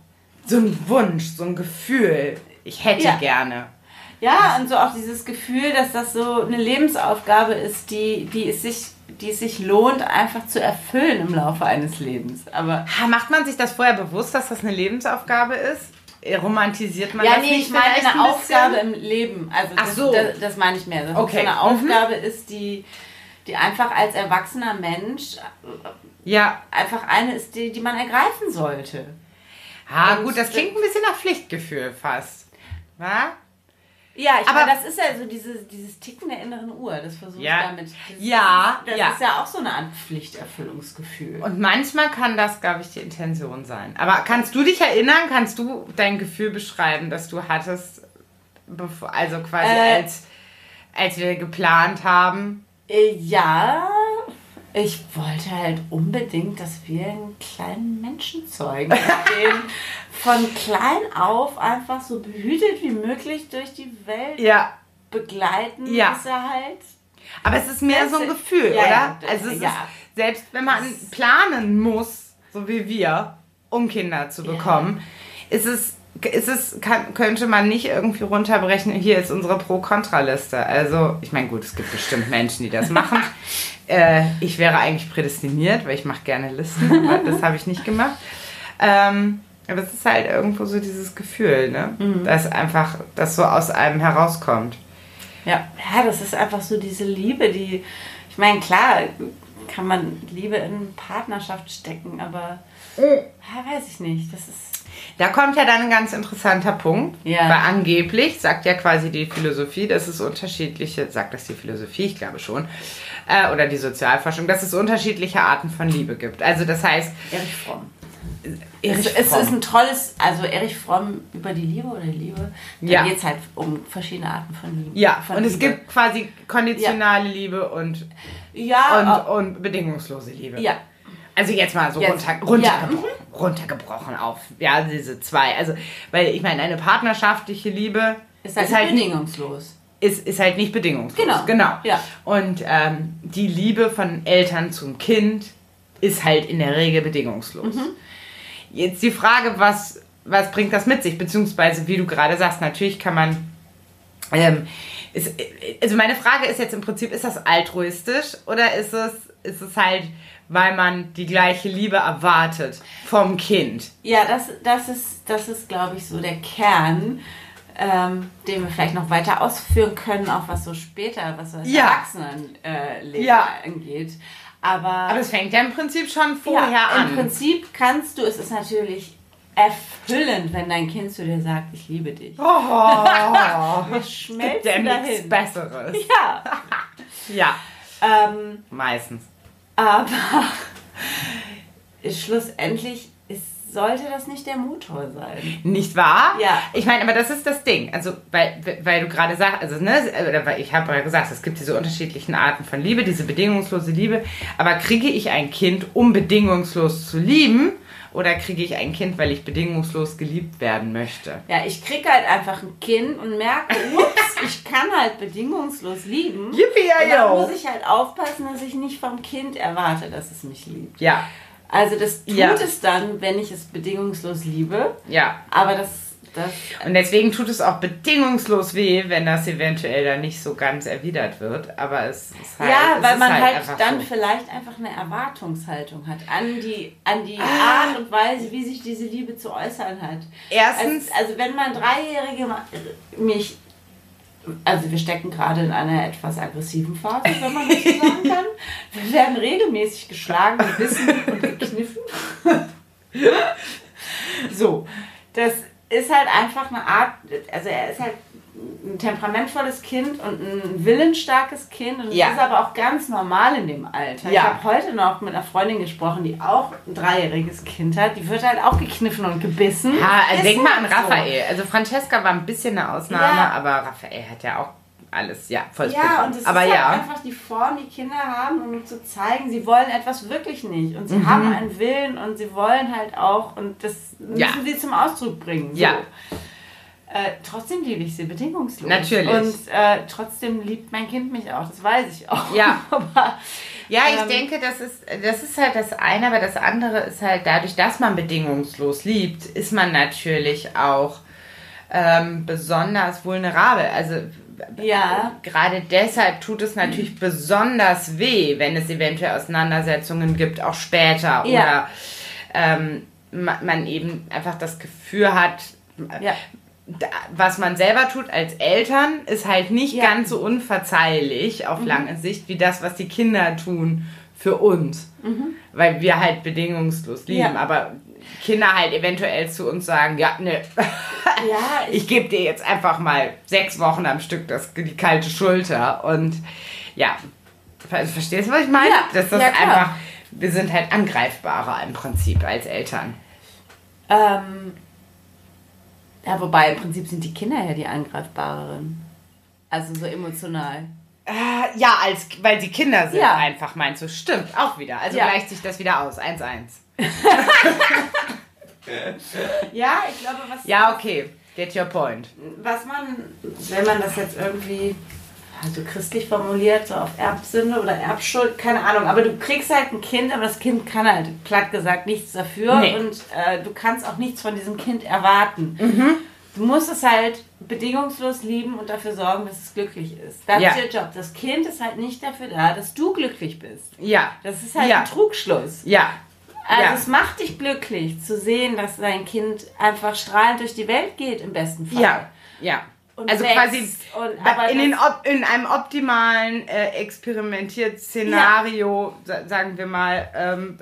S1: so ein Wunsch, so ein Gefühl, ich hätte ja. gerne.
S2: Ja, und so auch dieses Gefühl, dass das so eine Lebensaufgabe ist, die, die, es sich, die es sich lohnt, einfach zu erfüllen im Laufe eines Lebens. Aber
S1: macht man sich das vorher bewusst, dass das eine Lebensaufgabe ist? Romantisiert man
S2: ja,
S1: das
S2: nee, nicht? Ja, nee, ich meine eine ein Aufgabe im Leben. Also Ach das, so. das, das meine ich mehr. Dass okay. so eine Aufgabe mhm. ist, die die einfach als erwachsener Mensch ja. einfach eine ist, die, die man ergreifen sollte.
S1: Ha, gut, das klingt ein bisschen nach Pflichtgefühl fast. Wa?
S2: Ja, ich aber meine, das ist ja so dieses, dieses Ticken der inneren Uhr, das versuche ja, ich damit. Das
S1: ja,
S2: ist, das
S1: ja.
S2: ist ja auch so eine Art Pflichterfüllungsgefühl.
S1: Und manchmal kann das, glaube ich, die Intention sein. Aber kannst du dich erinnern, kannst du dein Gefühl beschreiben, dass du hattest, bevor, also quasi äh, als, als wir geplant haben?
S2: Äh, ja, ich wollte halt unbedingt, dass wir einen kleinen Menschen zeugen, den von klein auf einfach so behütet wie möglich durch die Welt ja. begleiten, ja. bis er halt.
S1: Aber es ist mehr so ein Gefühl, ja, oder? Ja, also es ist, selbst wenn man planen muss, so wie wir, um Kinder zu bekommen, ist es ist es, kann, könnte man nicht irgendwie runterbrechen, hier ist unsere Pro-Kontra-Liste. Also, ich meine, gut, es gibt bestimmt Menschen, die das machen. äh, ich wäre eigentlich prädestiniert, weil ich mache gerne Listen, aber das habe ich nicht gemacht. Ähm, aber es ist halt irgendwo so dieses Gefühl, ne? Mhm. Dass einfach das so aus einem herauskommt.
S2: Ja. ja, das ist einfach so diese Liebe, die, ich meine, klar, kann man Liebe in Partnerschaft stecken, aber ja, weiß ich nicht. Das ist
S1: da kommt ja dann ein ganz interessanter Punkt, ja. weil angeblich sagt ja quasi die Philosophie, dass es unterschiedliche, sagt das die Philosophie, ich glaube schon, äh, oder die Sozialforschung, dass es unterschiedliche Arten von Liebe gibt. Also das heißt...
S2: Erich Fromm. Erich es, Fromm. es ist ein tolles, also Erich Fromm über die Liebe oder Liebe, da ja. geht es halt um verschiedene Arten von Liebe.
S1: Ja,
S2: von
S1: und Liebe. es gibt quasi konditionale ja. Liebe und, ja, und, und bedingungslose Liebe. Ja, also jetzt mal so jetzt, runter, runtergebrochen, ja. runtergebrochen auf ja, diese zwei. Also, weil ich meine, eine partnerschaftliche Liebe
S2: ist halt, ist halt bedingungslos.
S1: Ist, ist halt nicht bedingungslos.
S2: Genau.
S1: genau.
S2: Ja.
S1: Und ähm, die Liebe von Eltern zum Kind ist halt in der Regel bedingungslos. Mhm. Jetzt die Frage, was, was bringt das mit sich? Beziehungsweise, wie du gerade sagst, natürlich kann man. Ähm, ist, also meine Frage ist jetzt im Prinzip, ist das altruistisch oder ist es, ist es halt weil man die gleiche Liebe erwartet vom Kind.
S2: Ja, das, das ist, das ist glaube ich, so der Kern, ähm, den wir vielleicht noch weiter ausführen können, auch was so später, was so das ja. Erwachsenenleben äh, ja. angeht. Aber,
S1: Aber es fängt ja im Prinzip schon vorher ja, an.
S2: Im Prinzip kannst du, es ist natürlich erfüllend, wenn dein Kind zu dir sagt, ich liebe dich. Oh,
S1: schmelzen dahin. nichts Besseres.
S2: Ja.
S1: ja. Ähm, Meistens.
S2: Aber schlussendlich ist, sollte das nicht der Motor sein.
S1: Nicht wahr?
S2: Ja.
S1: Ich meine, aber das ist das Ding. Also, weil, weil du gerade sagst, also, ne, oder weil ich habe ja gesagt, es gibt diese unterschiedlichen Arten von Liebe, diese bedingungslose Liebe. Aber kriege ich ein Kind, um bedingungslos zu lieben? Oder kriege ich ein Kind, weil ich bedingungslos geliebt werden möchte?
S2: Ja, ich kriege halt einfach ein Kind und merke, ups, ich kann halt bedingungslos lieben.
S1: Yippie,
S2: und dann muss ich halt aufpassen, dass ich nicht vom Kind erwarte, dass es mich liebt.
S1: Ja.
S2: Also das tut ja. es dann, wenn ich es bedingungslos liebe.
S1: Ja.
S2: Aber das das
S1: und deswegen tut es auch bedingungslos weh, wenn das eventuell dann nicht so ganz erwidert wird. Aber es ist halt.
S2: Ja, weil man halt, halt dann so. vielleicht einfach eine Erwartungshaltung hat an die, an die ah. Art und Weise, wie sich diese Liebe zu äußern hat.
S1: Erstens.
S2: Also, also wenn man Dreijährige mich also wir stecken gerade in einer etwas aggressiven Phase, wenn man das so sagen kann. Wir werden regelmäßig geschlagen, gebissen und gekniffen. so, das ist halt einfach eine Art, also er ist halt ein temperamentvolles Kind und ein willensstarkes Kind und ja. das ist aber auch ganz normal in dem Alter. Ja. Ich habe heute noch mit einer Freundin gesprochen, die auch ein dreijähriges Kind hat. Die wird halt auch gekniffen und gebissen.
S1: Ja, also denk mal an Raphael. So. Also Francesca war ein bisschen eine Ausnahme, ja. aber Raphael hat ja auch alles, ja, voll
S2: Ja, und es aber ist halt einfach die Form, die Kinder haben, um zu zeigen, sie wollen etwas wirklich nicht. Und sie mhm. haben einen Willen und sie wollen halt auch, und das müssen ja. sie zum Ausdruck bringen. So.
S1: Ja.
S2: Äh, trotzdem liebe ich sie bedingungslos.
S1: Natürlich.
S2: Und äh, trotzdem liebt mein Kind mich auch, das weiß ich auch.
S1: Ja. aber, ja, ich ähm, denke, das ist, das ist halt das eine, aber das andere ist halt dadurch, dass man bedingungslos liebt, ist man natürlich auch ähm, besonders vulnerabel. Also
S2: ja.
S1: Gerade deshalb tut es natürlich besonders weh, wenn es eventuell Auseinandersetzungen gibt, auch später. Ja. Oder ähm, man eben einfach das Gefühl hat, ja. was man selber tut als Eltern, ist halt nicht ja. ganz so unverzeihlich auf mhm. lange Sicht wie das, was die Kinder tun für uns. Mhm. Weil wir halt bedingungslos lieben. Aber Kinder halt eventuell zu uns sagen, ja, ne,
S2: ja,
S1: ich, ich gebe dir jetzt einfach mal sechs Wochen am Stück das, die kalte Schulter. Und ja, verstehst du, was ich meine? Ja, Dass das ja, einfach, wir sind halt angreifbarer im Prinzip als Eltern.
S2: Ähm, ja, wobei im Prinzip sind die Kinder ja die angreifbareren. Also so emotional.
S1: Äh, ja, als, weil sie Kinder sind ja. einfach, meinst du. Stimmt, auch wieder. Also ja. gleicht sich das wieder aus. 1-1.
S2: ja, ich glaube, was.
S1: Ja, okay. Get your point.
S2: Was man, wenn man das jetzt irgendwie also christlich formuliert, so auf Erbsünde oder Erbschuld, keine Ahnung. Aber du kriegst halt ein Kind, aber das Kind kann halt platt gesagt nichts dafür
S1: Nee.
S2: und äh, du kannst auch nichts von diesem Kind erwarten.
S1: Mhm.
S2: Du musst es halt bedingungslos lieben und dafür sorgen, dass es glücklich ist. Das
S1: Ja.
S2: ist ihr Job. Das Kind ist halt nicht dafür da, dass du glücklich bist.
S1: Ja.
S2: Das ist halt
S1: ja.
S2: ein Trugschluss.
S1: Ja.
S2: Also
S1: ja.
S2: es macht dich glücklich zu sehen, dass dein Kind einfach strahlend durch die Welt geht im besten Fall.
S1: Ja. Ja.
S2: Und
S1: also quasi
S2: und-
S1: in, op- in einem optimalen äh, Experimentiert-Szenario, sa- sagen wir mal, ähm,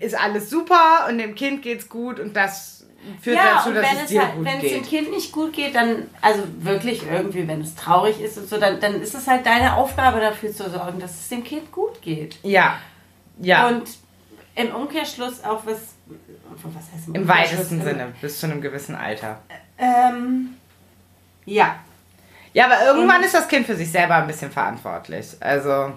S1: ist alles super und dem Kind geht's gut und das führt
S2: ja,
S1: dazu, dass es
S2: es,
S1: dir
S2: halt,
S1: gut
S2: wenn es dem
S1: geht.
S2: Kind nicht gut geht, dann, also wirklich irgendwie, wenn es traurig ist und so, dann, dann ist es halt deine Aufgabe dafür zu sorgen, dass es dem Kind gut geht.
S1: Ja. Ja.
S2: Und im Umkehrschluss auch was, was heißt
S1: Im weitesten Sinne, bis zu einem gewissen Alter.
S2: Ähm, ja,
S1: Ja, aber irgendwann
S2: Und-
S1: ist das Kind für sich selber ein bisschen verantwortlich. Also,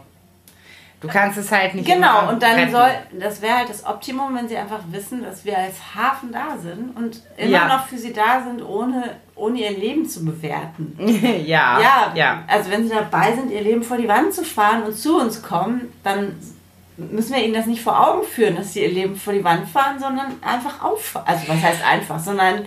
S1: du kannst es halt nicht
S2: Genau, und dann
S1: retten.
S2: soll, das wäre halt das Optimum, wenn sie einfach wissen, dass wir als Hafen da sind und immer
S1: Ja.
S2: noch für sie da sind, ohne, ohne ihr Leben zu bewerten.
S1: ja,
S2: Ja,
S1: ja.
S2: also wenn sie dabei sind, ihr Leben vor die Wand zu fahren und zu uns kommen, dann müssen wir ihnen das nicht vor Augen führen, dass sie ihr Leben vor die Wand fahren, sondern einfach auffahren. Also was heißt einfach, sondern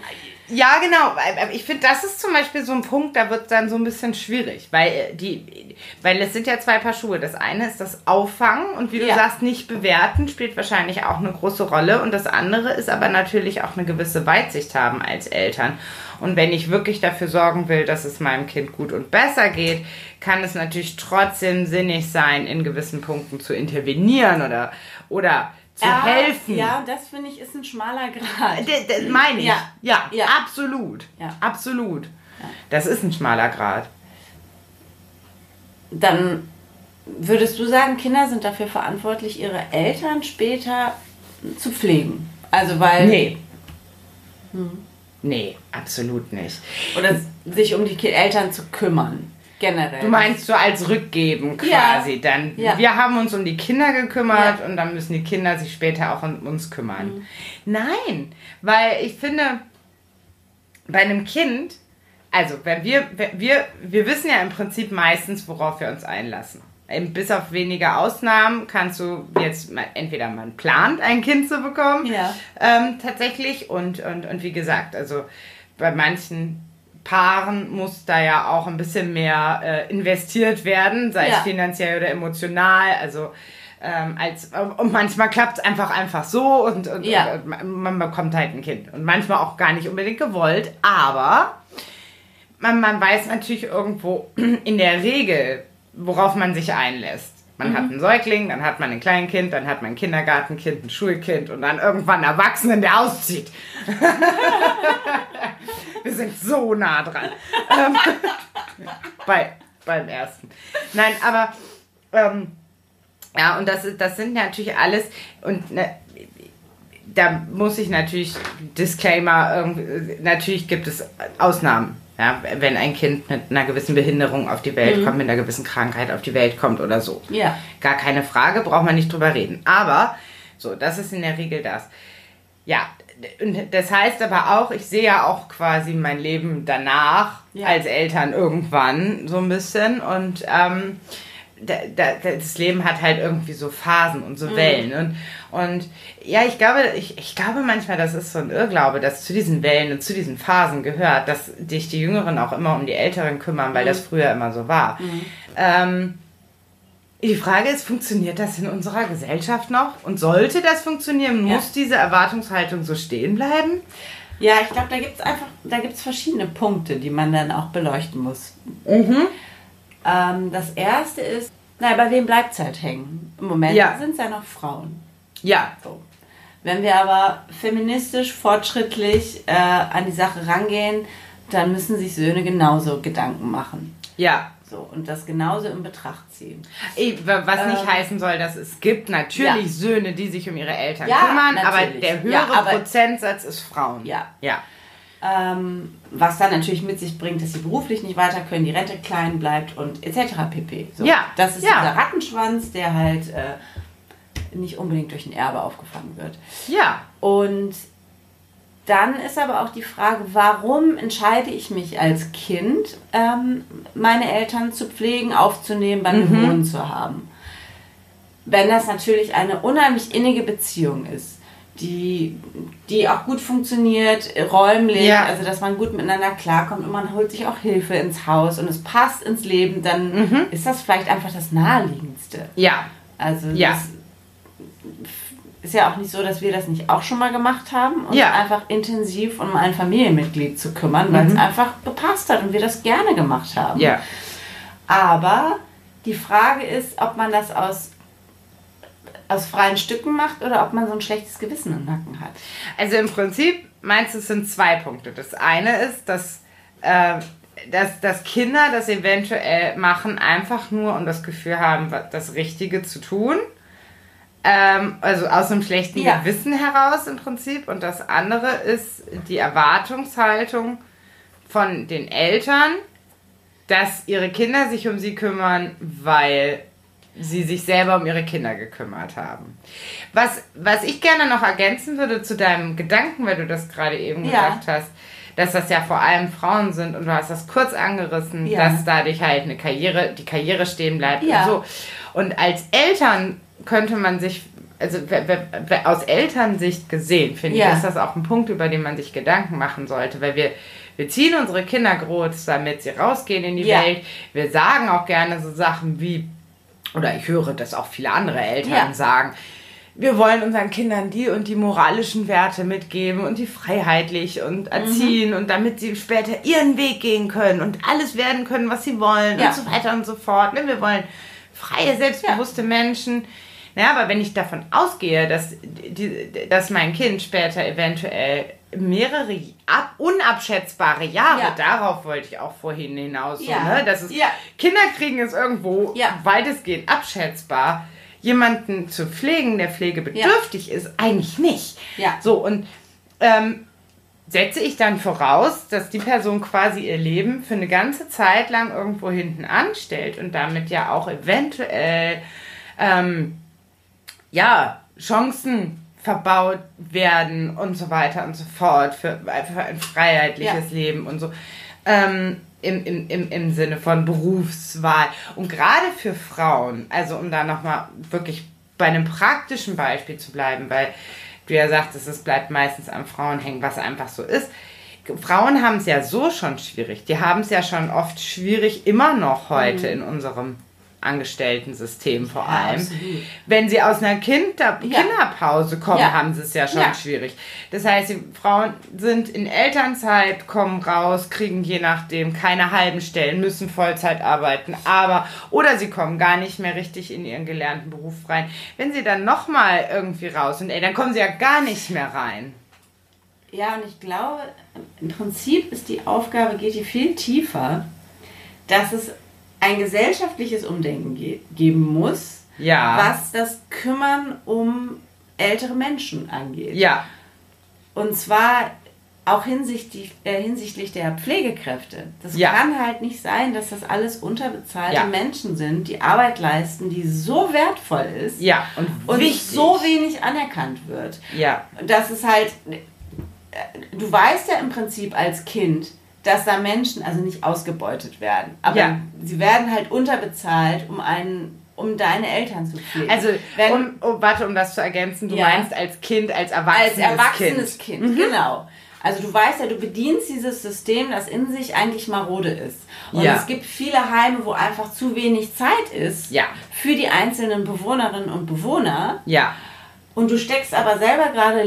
S1: Ja, genau. Ich finde, das ist zum Beispiel so ein Punkt, da wird dann so ein bisschen schwierig, weil äh, die, weil es sind ja zwei Paar Schuhe. Das eine ist das Auffangen und wie du
S2: Ja.
S1: sagst, nicht bewerten spielt wahrscheinlich auch eine große Rolle und das andere ist aber natürlich auch eine gewisse Weitsicht haben als Eltern. Und wenn ich wirklich dafür sorgen will, dass es meinem Kind gut und besser geht, kann es natürlich trotzdem sinnig sein, in gewissen Punkten zu intervenieren oder, oder zu
S2: Ja,
S1: helfen.
S2: Ja, das finde ich ist ein schmaler Grad.
S1: Das, das meine ich.
S2: Ja.
S1: Ja,
S2: Ja.
S1: absolut.
S2: Ja.
S1: Absolut. Das ist ein schmaler Grad.
S2: Dann würdest du sagen, Kinder sind dafür verantwortlich, ihre Eltern später zu pflegen. Also weil
S1: Nee. Nee, absolut nicht.
S2: oder sich um die Eltern zu kümmern. Generell.
S1: Du meinst so als Rückgeben quasi. Dann,
S2: Ja.
S1: wir haben uns um die Kinder gekümmert
S2: Ja.
S1: und dann müssen die Kinder sich später auch um uns kümmern. Nein, weil ich finde, bei einem Kind, also wenn wir, wir, wir wissen ja im Prinzip meistens, worauf wir uns einlassen. Bis auf wenige Ausnahmen kannst du jetzt mal, entweder man plant, ein Kind zu bekommen,
S2: Ja.
S1: ähm, tatsächlich. Und, und, und wie gesagt, also bei manchen Paaren muss da ja auch ein bisschen mehr äh, investiert werden, sei
S2: Ja.
S1: es finanziell oder emotional. Also ähm, als, und manchmal klappt es einfach einfach so und, und,
S2: Ja.
S1: und, man- man bekommt halt ein Kind. Und manchmal auch gar nicht unbedingt gewollt, aber man, man weiß natürlich irgendwo in der Regel, worauf man sich einlässt. Man hat einen Säugling, dann hat man ein Kleinkind, dann hat man ein Kindergartenkind, ein Schulkind und dann irgendwann einen Erwachsenen, der auszieht. Wir sind so nah dran. ähm, bei, beim ersten. Nein, aber ähm, ja, und das, ist, das sind natürlich alles und ne, da muss ich natürlich Disclaimer, natürlich gibt es Ausnahmen. Ja, wenn ein Kind mit einer gewissen Behinderung auf die Welt kommt, mit einer gewissen Krankheit auf die Welt kommt oder so.
S2: Ja.
S1: Gar keine Frage, braucht man nicht drüber reden. Aber, so, das ist in der Regel das. Ja, und das heißt aber auch, ich sehe ja auch quasi mein Leben danach
S2: Ja.
S1: als Eltern irgendwann so ein bisschen und ähm, das Leben hat halt irgendwie so Phasen und so Wellen und und ja, ich glaube, ich, ich glaube manchmal, das ist so ein Irrglaube, dass zu diesen Wellen und zu diesen Phasen gehört, dass sich die Jüngeren auch immer um die Älteren kümmern, weil das früher immer so war. Ähm, die Frage ist, funktioniert das in unserer Gesellschaft noch? Und sollte das funktionieren,
S2: Ja.
S1: muss diese Erwartungshaltung so stehen bleiben?
S2: Ja, ich glaube, da gibt es einfach, da gibt es verschiedene Punkte, die man dann auch beleuchten muss.
S1: Mhm.
S2: Ähm, das erste ist, naja, bei wem bleibt es halt hängen? Im Moment
S1: Ja.
S2: sind es ja noch Frauen.
S1: Ja.
S2: So. Wenn wir aber feministisch, fortschrittlich äh, an die Sache rangehen, dann müssen sich Söhne genauso Gedanken machen.
S1: Ja.
S2: So, und das genauso in Betracht ziehen.
S1: Eh, Was nicht
S2: Ähm.
S1: heißen soll, dass es gibt natürlich
S2: Ja.
S1: Söhne, die sich um ihre Eltern
S2: Ja,
S1: kümmern, aber
S2: natürlich.
S1: der höhere
S2: Ja, aber-
S1: Prozentsatz ist Frauen.
S2: Ja.
S1: Ja.
S2: Ähm, was dann natürlich mit sich bringt, dass sie beruflich nicht weiter können, die Rente klein bleibt und etc. pp. So,
S1: Ja,
S2: Das ist
S1: ja.
S2: dieser Rattenschwanz, der halt äh, nicht unbedingt durch ein Erbe aufgefangen wird.
S1: Ja.
S2: Und dann ist aber auch die Frage, warum entscheide ich mich als Kind, ähm, meine Eltern zu pflegen, aufzunehmen, bei mir mhm. wohnen zu haben? Wenn das natürlich eine unheimlich innige Beziehung ist, die, die auch gut funktioniert, räumlich, ja. also dass man gut miteinander klarkommt und man holt sich auch Hilfe ins Haus und es passt ins Leben, dann mhm. ist das vielleicht einfach das Naheliegendste.
S1: Ja.
S2: Also ja. das ist ja auch nicht so, dass wir das nicht auch schon mal gemacht haben, uns ja. einfach intensiv um ein Familienmitglied zu kümmern, weil mhm. es einfach gepasst hat und wir das gerne gemacht haben.
S1: Ja.
S2: Aber die Frage ist, ob man das aus aus freien Stücken macht oder ob man so ein schlechtes Gewissen im Nacken hat.
S1: Also im Prinzip meinst du, es sind zwei Punkte. Das eine ist, dass, äh, dass, dass Kinder das eventuell machen, einfach nur um das Gefühl haben, das Richtige zu tun. Ähm, also aus einem schlechten ja. Gewissen heraus im Prinzip. Und das andere ist die Erwartungshaltung von den Eltern, dass ihre Kinder sich um sie kümmern, weil sie sich selber um ihre Kinder gekümmert haben. Was, was ich gerne noch ergänzen würde zu deinem Gedanken, weil du das gerade eben ja. gesagt hast, dass das ja vor allem Frauen sind und du hast das kurz angerissen, ja. dass dadurch halt eine Karriere, die Karriere stehen bleibt ja. und so. Und als Eltern könnte man sich, also aus Elternsicht gesehen, finde ja. ich, ist das auch ein Punkt, über den man sich Gedanken machen sollte, weil wir, wir ziehen unsere Kinder groß, damit sie rausgehen in die. Welt. Wir sagen auch gerne so Sachen wie, oder ich höre, dass auch viele andere Eltern ja. sagen, wir wollen unseren Kindern die und die moralischen Werte mitgeben und die freiheitlich und mhm. erziehen mhm. und damit sie später ihren Weg gehen können und alles werden können, was sie wollen ja. und so weiter und so fort. Ne, wir wollen freie, selbstbewusste ja. Menschen. Ja, aber wenn ich davon ausgehe, dass, die, dass mein Kind später eventuell mehrere ab, unabschätzbare Jahre, ja. darauf wollte ich auch vorhin hinaus, ja. so, ne? dass es, ja. Kinder kriegen es irgendwo ja. weitestgehend abschätzbar, jemanden zu pflegen, der pflegebedürftig ist, eigentlich nicht.
S2: Ja.
S1: So, und ähm, setze ich dann voraus, dass die Person quasi ihr Leben für eine ganze Zeit lang irgendwo hinten anstellt und damit ja auch eventuell ähm, ja, Chancen verbaut werden und so weiter und so fort für, für ein freiheitliches ja. Leben und so. Ähm, im, im, im, im Sinne von Berufswahl. Und gerade für Frauen, also um da nochmal wirklich bei einem praktischen Beispiel zu bleiben, weil du ja sagtest, es bleibt meistens an Frauen hängen, was einfach so ist. Frauen haben es ja so schon schwierig. Die haben es ja schon oft schwierig, immer noch heute mhm. in unserem Angestellten-System vor ja, allem. Absolut. Wenn sie aus einer Kinder ja. Kinderpause kommen, ja. haben sie es ja schon schwierig. Das heißt, die Frauen sind in Elternzeit, kommen raus, kriegen je nachdem keine halben Stellen, müssen Vollzeit arbeiten, aber oder sie kommen gar nicht mehr richtig in ihren gelernten Beruf rein. Wenn sie dann nochmal irgendwie raus sind, ey, dann kommen sie ja gar nicht mehr rein.
S2: Ja, und ich glaube, im Prinzip ist die Aufgabe, geht hier viel tiefer, dass es ein gesellschaftliches Umdenken ge geben muss,
S1: ja.
S2: was das Kümmern um ältere Menschen angeht.
S1: Ja.
S2: Und zwar auch hinsichtlich, äh, hinsichtlich der Pflegekräfte. Das ja. kann halt nicht sein, dass das alles unterbezahlte ja. Menschen sind, die Arbeit leisten, die so wertvoll ist
S1: ja.
S2: und, und so wenig anerkannt wird.
S1: Ja.
S2: Dass es halt, äh, du weißt ja im Prinzip als Kind, dass da Menschen also nicht ausgebeutet werden. Aber ja. sie werden halt unterbezahlt, um einen um deine Eltern zu pflegen.
S1: Also, Wenn, um, oh, warte, um das zu ergänzen, du ja. meinst als Kind, als erwachsenes,
S2: als erwachsenes Kind. Kind mhm. Genau. Also du weißt ja, du bedienst dieses System, das in sich eigentlich marode ist. Und ja. es gibt viele Heime, wo einfach zu wenig Zeit ist
S1: ja.
S2: für die einzelnen Bewohnerinnen und Bewohner.
S1: Ja
S2: und du steckst aber selber gerade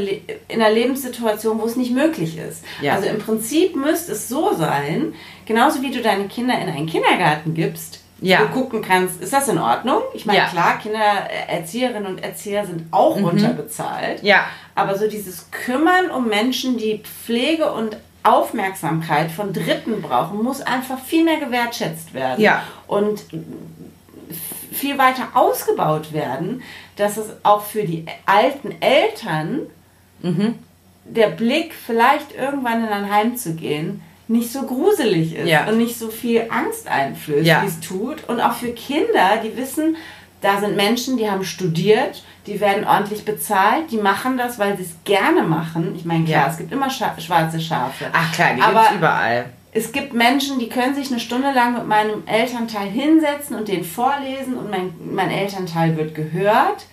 S2: in einer Lebenssituation, wo es nicht möglich ist. Ja. Also im Prinzip müsste es so sein, genauso wie du deine Kinder in einen Kindergarten gibst, ja. du gucken kannst, ist das in Ordnung? Ich meine, ja. klar, Kindererzieherinnen und Erzieher sind auch mhm. unterbezahlt.
S1: Ja.
S2: Aber so dieses Kümmern um Menschen, die Pflege und Aufmerksamkeit von Dritten brauchen, muss einfach viel mehr gewertschätzt werden.
S1: Ja.
S2: Und viel weiter ausgebaut werden, dass es auch für die alten Eltern mhm. der Blick, vielleicht irgendwann in ein Heim zu gehen, nicht so gruselig ist
S1: ja.
S2: und nicht so viel Angst einflößt, ja. wie es tut. Und auch für Kinder, die wissen, da sind Menschen, die haben studiert, die werden ordentlich bezahlt, die machen das, weil sie es gerne machen. Ich meine, klar, ja. es gibt immer Scha schwarze Schafe.
S1: Ach klar, die gibt es überall.
S2: Es gibt Menschen, die können sich eine Stunde lang mit meinem Elternteil hinsetzen und den vorlesen und mein, mein Elternteil wird gehört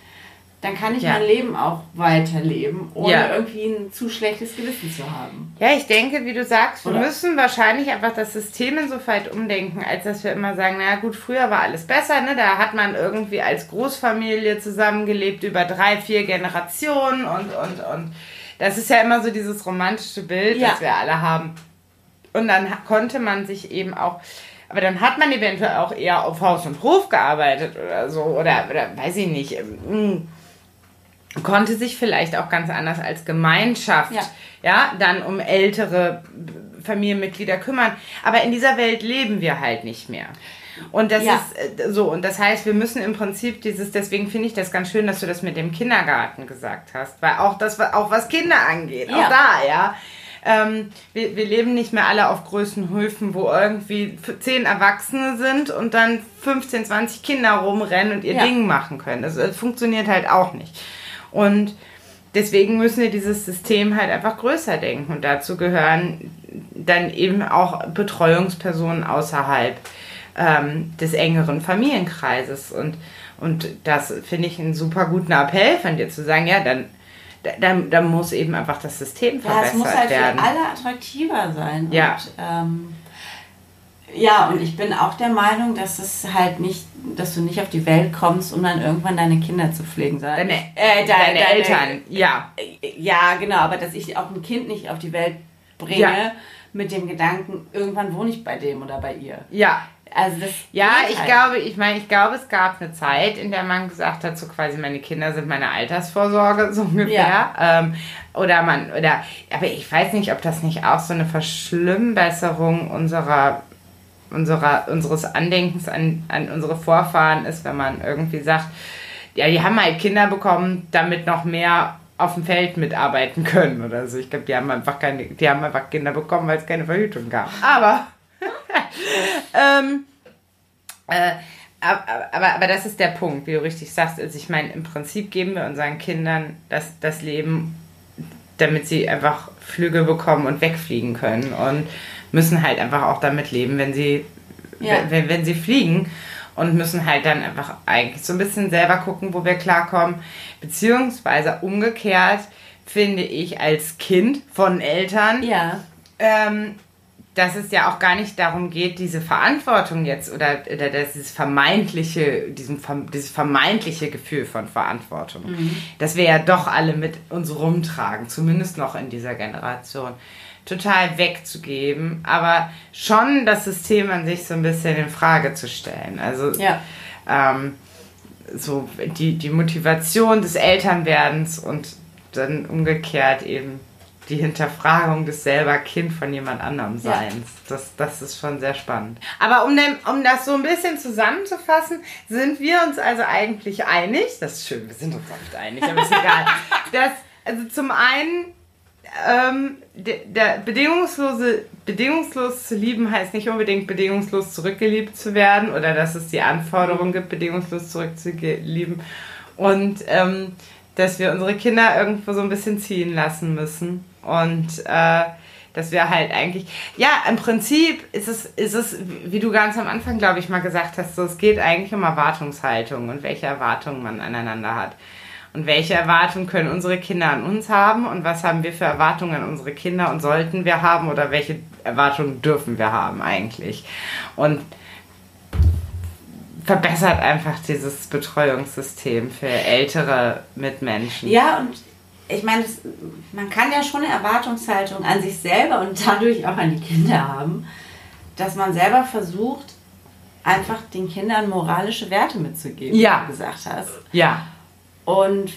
S2: dann kann ich ja. mein Leben auch weiterleben, ohne ja. irgendwie ein zu schlechtes Gewissen zu haben.
S1: Ja, ich denke, wie du sagst, wir Oder? müssen wahrscheinlich einfach das System insoweit umdenken, als dass wir immer sagen, na gut, früher war alles besser, ne? Da hat man irgendwie als Großfamilie zusammengelebt über drei, vier Generationen und, und, und. Das ist ja immer so dieses romantische Bild, ja. das wir alle haben. Und dann konnte man sich eben auch aber dann hat man eventuell auch eher auf Haus und Hof gearbeitet oder so. Oder, oder weiß ich nicht. Ähm, konnte sich vielleicht auch ganz anders als Gemeinschaft ja. ja dann um ältere Familienmitglieder kümmern. Aber in dieser Welt leben wir halt nicht mehr. Und das ja. ist äh, so, und das heißt, wir müssen im Prinzip dieses, deswegen finde ich das ganz schön, dass du das mit dem Kindergarten gesagt hast, weil auch das, auch was Kinder angeht, ja. auch da, ja. Ähm, wir, wir leben nicht mehr alle auf größten Höfen, wo irgendwie zehn Erwachsene sind und dann 15, 20 Kinder rumrennen und ihr ja. Ding machen können. Das, das funktioniert halt auch nicht. Und deswegen müssen wir dieses System halt einfach größer denken. Und dazu gehören dann eben auch Betreuungspersonen außerhalb ähm, des engeren Familienkreises. Und, und das finde ich einen super guten Appell von dir zu sagen, ja, dann, dann, dann muss eben einfach das System verbessert werden. Ja, es muss halt werden.
S2: für alle attraktiver sein. Ja. Und, ähm, ja, und ich bin auch der Meinung, dass es halt nicht, dass du nicht auf die Welt kommst, um dann irgendwann deine Kinder zu pflegen. Deine, äh, deine, deine Eltern, ja. Ja, genau, aber dass ich auch ein Kind nicht auf die Welt bringe ja. mit dem Gedanken, irgendwann wohne ich bei dem oder bei ihr.
S1: Ja. Also das ja, ich halt. glaube, ich meine, ich glaube, es gab eine Zeit, in der man gesagt hat, so quasi meine Kinder sind meine Altersvorsorge, so ungefähr. Ja. Ähm, oder man, oder, aber ich weiß nicht, ob das nicht auch so eine Verschlimmbesserung unserer unserer, unseres Andenkens an, an unsere Vorfahren ist, wenn man irgendwie sagt, ja, die haben halt Kinder bekommen, damit noch mehr auf dem Feld mitarbeiten können oder so. Ich glaube, die haben einfach keine, die haben einfach Kinder bekommen, weil es keine Verhütung gab. Aber, ähm, äh, aber, aber, aber das ist der Punkt, wie du richtig sagst. Also ich meine, im Prinzip geben wir unseren Kindern das, das Leben, damit sie einfach Flügel bekommen und wegfliegen können. Und müssen halt einfach auch damit leben, wenn sie, ja. wenn, wenn sie fliegen und müssen halt dann einfach eigentlich so ein bisschen selber gucken, wo wir klarkommen. Beziehungsweise umgekehrt finde ich als Kind von Eltern, ja. ähm, dass es ja auch gar nicht darum geht, diese Verantwortung jetzt oder, oder dieses vermeintliche, diesen, dieses vermeintliche Gefühl von Verantwortung, mhm. dass wir ja doch alle mit uns rumtragen, zumindest noch in dieser Generation total wegzugeben, aber schon das System an sich so ein bisschen in Frage zu stellen. Also ja. ähm, so die, die Motivation des Elternwerdens und dann umgekehrt eben die Hinterfragung des selber Kind von jemand anderem Seins. Ja. Das, das ist schon sehr spannend. Aber um, dem, um das so ein bisschen zusammenzufassen, sind wir uns also eigentlich einig, das ist schön, wir sind uns oft einig, aber ist egal, dass also zum einen ähm, der, der, bedingungslose, bedingungslos zu lieben heißt nicht unbedingt bedingungslos zurückgeliebt zu werden oder dass es die Anforderung gibt, bedingungslos zurückzulieben. Und ähm, dass wir unsere Kinder irgendwo so ein bisschen ziehen lassen müssen. Und äh, dass wir halt eigentlich, ja, im Prinzip ist es, ist es, wie du ganz am Anfang, glaube ich, mal gesagt hast, so, es geht eigentlich um Erwartungshaltung und welche Erwartungen man aneinander hat. Und welche Erwartungen können unsere Kinder an uns haben und was haben wir für Erwartungen an unsere Kinder und sollten wir haben oder welche Erwartungen dürfen wir haben eigentlich? Und verbessert einfach dieses Betreuungssystem für ältere Mitmenschen.
S2: Ja, und ich meine, man kann ja schon eine Erwartungshaltung an sich selber und dadurch auch an die Kinder haben, dass man selber versucht, einfach den Kindern moralische Werte mitzugeben, ja. wie du gesagt hast. Ja. Und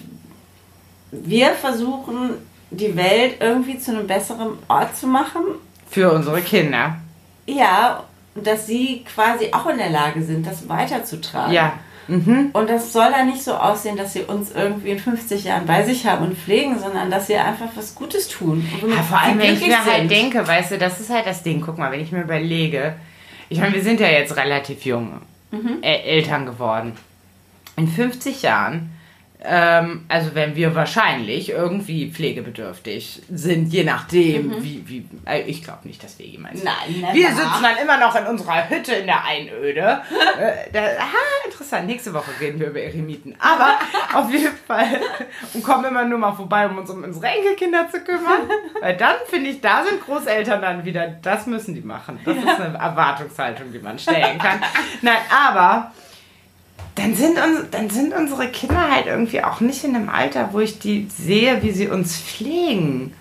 S2: wir versuchen, die Welt irgendwie zu einem besseren Ort zu machen.
S1: Für unsere Kinder.
S2: Ja, dass sie quasi auch in der Lage sind, das weiterzutragen. Ja. Mhm. Und das soll dann nicht so aussehen, dass sie uns irgendwie in 50 Jahren bei sich haben und pflegen, sondern dass sie einfach was Gutes tun. Ja, vor allem,
S1: wenn ich mir halt denke, weißt du, das ist halt das Ding. Guck mal, wenn ich mir überlege, ich meine, wir sind ja jetzt relativ jung, mhm. Eltern geworden. in 50 Jahren, ähm, also wenn wir wahrscheinlich irgendwie pflegebedürftig sind, je nachdem, wie, wie, äh, ich glaube nicht, dass wir jemals.
S2: Nein, never.
S1: Wir sitzen dann immer noch in unserer Hütte in der Einöde. äh, da, aha, interessant. Nächste Woche reden wir über Eremiten. Aber auf jeden Fall. Und kommen immer nur mal vorbei, um uns um unsere Enkelkinder zu kümmern. Weil dann finde ich, da sind Großeltern dann wieder, das müssen die machen. Das ist eine Erwartungshaltung, die man stellen kann. Nein, aber dann sind, uns, dann sind unsere Kinder halt irgendwie auch nicht in einem Alter, wo ich die sehe, wie sie uns pflegen.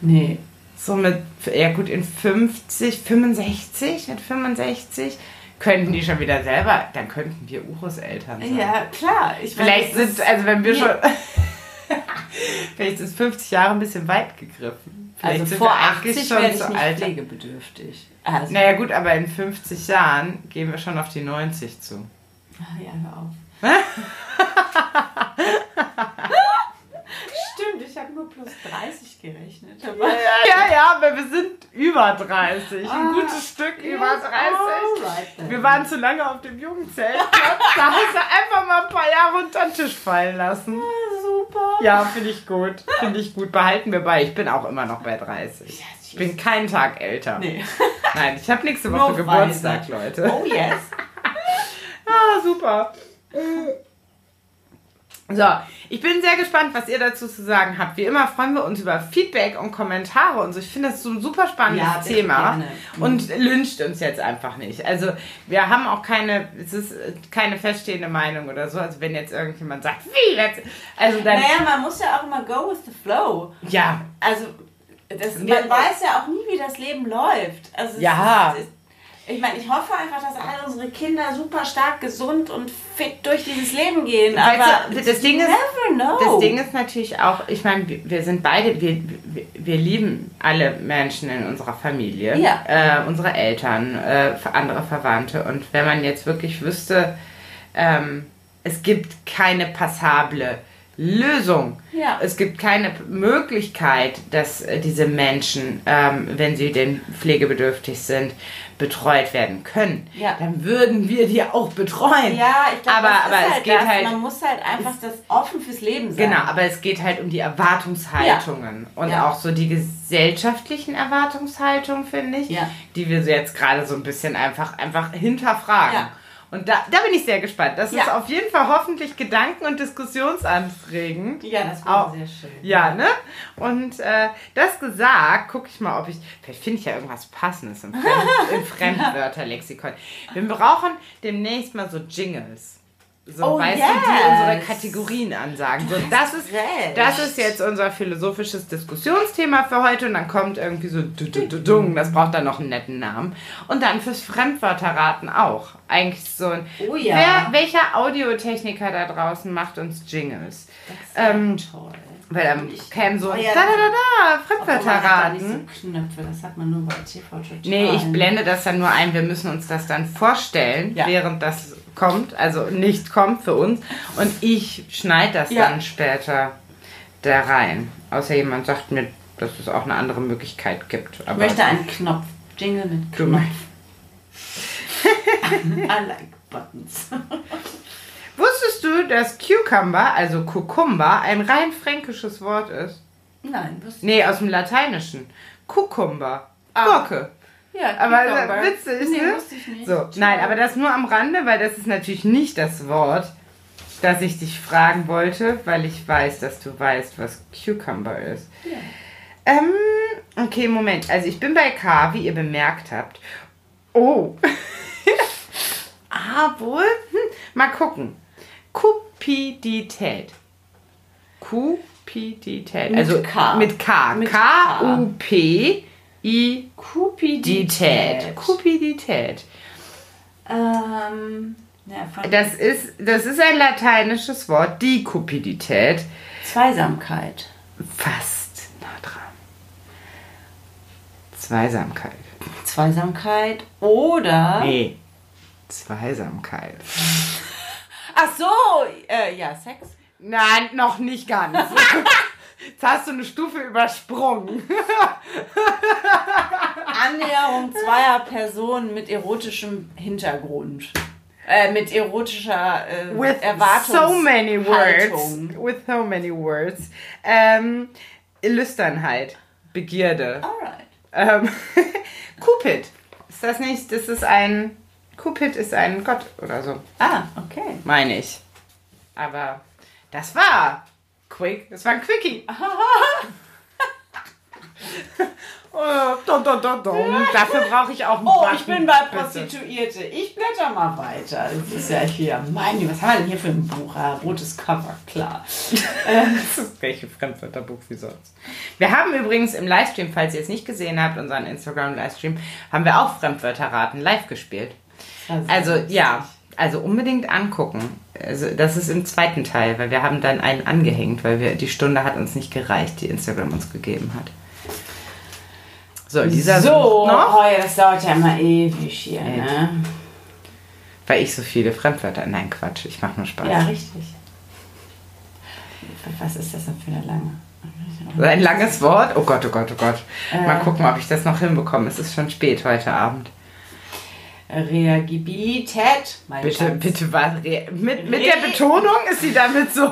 S2: Nee.
S1: So mit, ja gut, in 50, 65, mit 65 könnten die schon wieder selber, dann könnten wir Urus-Eltern sein.
S2: Ja, klar. Ich
S1: Vielleicht sind, also wenn wir
S2: Nee.
S1: schon, vielleicht ist 50 Jahre ein bisschen weit gegriffen. Vielleicht
S2: Also vor
S1: wir eigentlich
S2: 80
S1: schon
S2: werde ich
S1: zu
S2: nicht
S1: alt.
S2: pflegebedürftig. Also,
S1: Naja gut, aber in 50 Jahren gehen wir schon auf die 90 zu.
S2: Ah, ja, hör auf. Stimmt, ich habe nur plus 30 gerechnet. Aber
S1: Ja, ja, aber wir sind über 30. Ein
S2: Ah,
S1: gutes Stück über
S2: yes,
S1: 30.
S2: alright then.
S1: Wir waren zu lange auf dem Jugendzeltplatz. Da hast du einfach mal ein paar Jahre unter den Tisch fallen lassen.
S2: super.
S1: Ja, finde ich gut. Finde ich gut. Behalten wir bei. Ich bin auch immer noch bei 30. Ich bin keinen Tag älter.
S2: Nee.
S1: Nein, ich habe nächste Woche Geburtstag. Leute.
S2: Oh yes.
S1: Ah, super. So, ich bin sehr gespannt, was ihr dazu zu sagen habt. Wie immer freuen wir uns über Feedback und Kommentare und so. Ich finde das so ein super spannendes
S2: Ja,
S1: Thema.
S2: Mhm.
S1: Und lyncht uns jetzt einfach nicht. Also, wir haben auch keine, es ist äh, keine feststehende Meinung oder so. Also, wenn jetzt irgendjemand sagt, wie, jetzt, also dann,
S2: Naja, man muss ja auch immer go with the flow.
S1: ja,
S2: Also, das, man weiß ja auch nie, wie das Leben läuft. Also, es
S1: Ja.
S2: Ist, ich meine, ich hoffe einfach, dass alle unsere Kinder super stark gesund und fit durch dieses Leben gehen.
S1: Weißt
S2: Aber
S1: du, das Ding ist-. Das Ding ist natürlich auch, ich meine, wir- sind beide, wir, wir, wir lieben alle Menschen in unserer Familie,
S2: Ja.
S1: äh, unsere Eltern, äh, andere Verwandte. Und wenn man jetzt wirklich wüsste, ähm, es gibt keine passable Lösung.
S2: Ja.
S1: Es gibt keine Möglichkeit, dass äh, diese Menschen, ähm, wenn sie denn pflegebedürftig sind, betreut werden können.
S2: Ja.
S1: Dann würden wir die auch betreuen.
S2: ja, ich glaube,
S1: aber, aber
S2: ist
S1: es
S2: halt
S1: geht
S2: das.
S1: halt
S2: Man muss halt einfach das offen fürs Leben sein.
S1: Genau, aber es geht halt um die Erwartungshaltungen und
S2: Ja.
S1: auch so die gesellschaftlichen Erwartungshaltungen, finde ich,
S2: Ja.
S1: die wir so jetzt gerade so ein bisschen einfach, einfach hinterfragen.
S2: Ja.
S1: Und da, da bin ich sehr gespannt. Das ist
S2: Ja.
S1: auf jeden Fall hoffentlich gedanken- und diskussionsanregend.
S2: Ja, das
S1: Auch-
S2: wäre sehr schön.
S1: Ja, ne? Und äh, das gesagt, gucke ich mal, ob ich. Vielleicht finde ich ja irgendwas Passendes im, Fremd, im Fremdwörterlexikon. Wir brauchen demnächst mal so Jingles. So,
S2: Oh,
S1: weißt du,
S2: yes.
S1: die unsere Kategorien ansagen. So, das ist,
S2: recht.
S1: das ist jetzt unser philosophisches Diskussionsthema für heute und dann kommt irgendwie so du, du, du, dung, das braucht dann noch einen netten Namen. Und dann fürs Fremdwörterraten auch. Eigentlich so ein.
S2: Oh ja.
S1: Wer, welcher Audiotechniker da draußen macht uns Jingles?
S2: Das
S1: Ähm,
S2: ist toll.
S1: Weil dann kämen so
S2: Oh
S1: da
S2: ja,
S1: da da da,
S2: da nicht
S1: Fremdwörterraten.
S2: so Knöpfe, das hat man nur bei TV.
S1: Nee, ich blende das dann nur ein. Wir müssen uns das dann vorstellen,
S2: Ja.
S1: während das kommt. Also nicht kommt für uns. Und ich schneide das
S2: Ja.
S1: dann später da rein. Außer jemand sagt mir, dass es auch eine andere Möglichkeit gibt.
S2: Ich möchte einen Knopf. Jingle mit Knopf. I like buttons.
S1: Wusstest du, dass Cucumber, also Cucumber, ein rein fränkisches Wort ist?
S2: Nein, wusste
S1: Nee, aus dem Lateinischen. Cucumber.
S2: Ah.
S1: Gurke.
S2: Ja,
S1: Aber
S2: Cucumber.
S1: witzig,
S2: nee,
S1: ne?
S2: wusste ich nicht.
S1: So, nein, aber das nur am Rande, weil das ist natürlich nicht das Wort, das ich dich fragen wollte, weil ich weiß, dass du weißt, was Cucumber ist.
S2: Ja.
S1: Ähm, okay, Moment. Also ich bin bei K, wie ihr bemerkt habt. Oh. ah, wohl? Hm, mal gucken. Kupidität. Kupidität.
S2: Mit
S1: also
S2: K.
S1: mit K.
S2: Mit
S1: K-U-P-I.
S2: Kupidität.
S1: Kupidität. Kupidität.
S2: Ähm, ja,
S1: Das ist, das ist ein lateinisches Wort, die Kupidität.
S2: Zweisamkeit.
S1: Fast nah dran. Zweisamkeit.
S2: Zweisamkeit oder.
S1: Nee. Zweisamkeit.
S2: Ach so, äh, ja, Sex.
S1: Nein, noch nicht ganz. Jetzt hast du eine Stufe übersprungen.
S2: Annäherung zweier Personen mit erotischem Hintergrund. Äh, mit erotischer äh,
S1: With so many words. With so many words. Ähm, Lüsternheit. Begierde.
S2: Alright.
S1: Ähm, Cupid. Ist das nicht? Das ist ein. Cupid ist ein Gott oder so.
S2: Ah, okay.
S1: Meine ich. Aber das war quick. Das war ein Quickie. Oh, dum, dum, dum. Dafür brauche ich auch einen
S2: Oh,
S1: Button,
S2: ich bin bei. Prostituierte. Ich blätter mal weiter. Das ist ja hier. Mein Gott, was haben wir denn hier für ein Buch? Ah, rotes Cover, klar.
S1: Das ist welche Fremdwörterbuch wie sonst. Wir haben übrigens im Livestream, falls ihr es nicht gesehen habt, unseren Instagram-Livestream, haben wir auch Fremdwörterraten live gespielt. Also ja, also unbedingt angucken. Also das ist im zweiten Teil, weil wir haben dann einen angehängt, weil wir die Stunde hat uns nicht gereicht, die Instagram uns gegeben hat. So, dieser
S2: so,
S1: noch,
S2: oh ja, das dauert ja immer ewig hier, ne?
S1: weil ich so viele Fremdwörter. Nein, Quatsch, ich mache nur Spaß.
S2: Ja, richtig. Was ist das denn für eine lange?
S1: Ein langes Wort. Oh Gott, oh Gott, oh Gott. Mal
S2: Äh.
S1: gucken, ob ich das noch hinbekomme. Es ist schon spät heute Abend.
S2: Reagibilität.
S1: Bitte,
S2: Schatz.
S1: bitte was? Mit, mit der
S2: Re-
S1: Betonung ist sie damit so.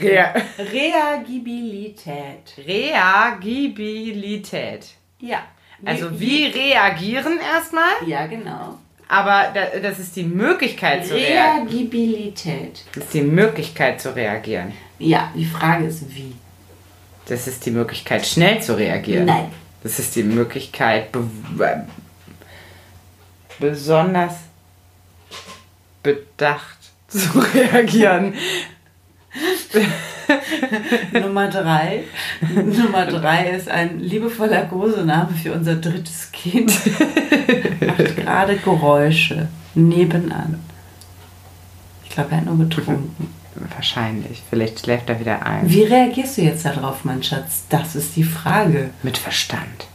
S1: Re
S2: Reagibilität.
S1: Reagibilität.
S2: Ja.
S1: Also wie reagieren erstmal,
S2: Ja, genau.
S1: aber da, das ist die Möglichkeit zu reagieren.
S2: Reagibilität.
S1: Das ist die Möglichkeit zu reagieren.
S2: Ja, die Frage ist wie.
S1: Das ist die Möglichkeit schnell zu reagieren.
S2: Nein.
S1: Das ist die Möglichkeit besonders bedacht zu reagieren.
S2: Nummer drei. Nummer drei ist ein liebevoller Kosename für unser drittes Kind. Macht gerade Geräusche nebenan. Ich glaube, er hat nur getrunken.
S1: Wahrscheinlich. Vielleicht schläft er wieder ein.
S2: Wie reagierst du jetzt darauf, mein Schatz? Das ist die Frage.
S1: Mit Verstand.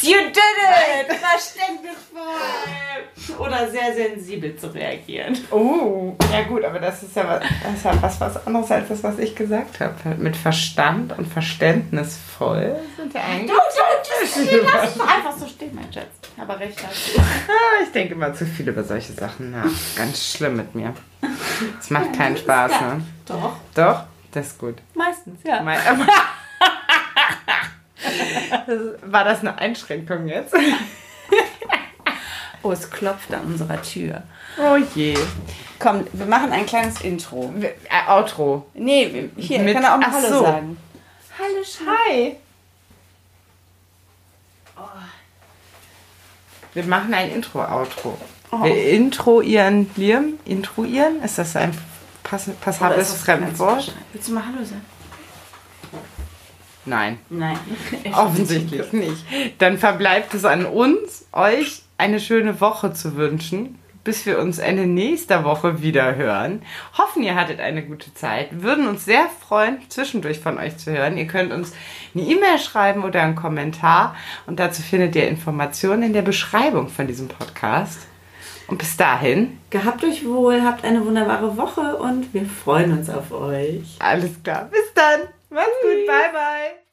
S2: You did it! Verständnisvoll! Oder sehr sensibel zu reagieren.
S1: Oh, ja gut, aber das ist ja was, das ist ja was, was anderes als das, was ich gesagt habe. Mit Verstand und verständnisvoll sind ja eigentlich.
S2: Lass doch einfach so stehen, mein Schatz. Aber recht hast du.
S1: Ah, ich denke immer zu viel über solche Sachen nach. Ganz schlimm mit mir. Es macht keinen Spaß, ne?
S2: Doch,
S1: Doch, das ist gut.
S2: meistens, ja.
S1: Das, war das eine Einschränkung jetzt?
S2: Oh, es klopft an unserer Tür.
S1: Oh je.
S2: Komm, wir machen ein kleines Intro.
S1: Äh, Outro.
S2: Nee, wir- hier,
S1: Mit-
S2: ich kann auch mal Hallo
S1: so.
S2: sagen. Hallo, Schatz.
S1: Hi. Wir machen ein Intro-Outro.
S2: Oh.
S1: Wir introieren Liam. Introieren? Ist das ein pass passables Fremdwort?
S2: Willst du mal Hallo sagen?
S1: Nein.
S2: Nein.
S1: Offensichtlich nicht. Dann verbleibt es an uns, euch eine schöne Woche zu wünschen, bis wir uns Ende nächster Woche wieder hören. Hoffen, ihr hattet eine gute Zeit. Würden uns sehr freuen, zwischendurch von euch zu hören. Ihr könnt uns eine E-Mail schreiben oder einen Kommentar und dazu findet ihr Informationen in der Beschreibung von diesem Podcast. Und bis dahin,
S2: Gehabt euch wohl, habt eine wunderbare Woche und wir freuen uns auf euch.
S1: alles klar. Bis dann. Macht's gut. Bye, bye.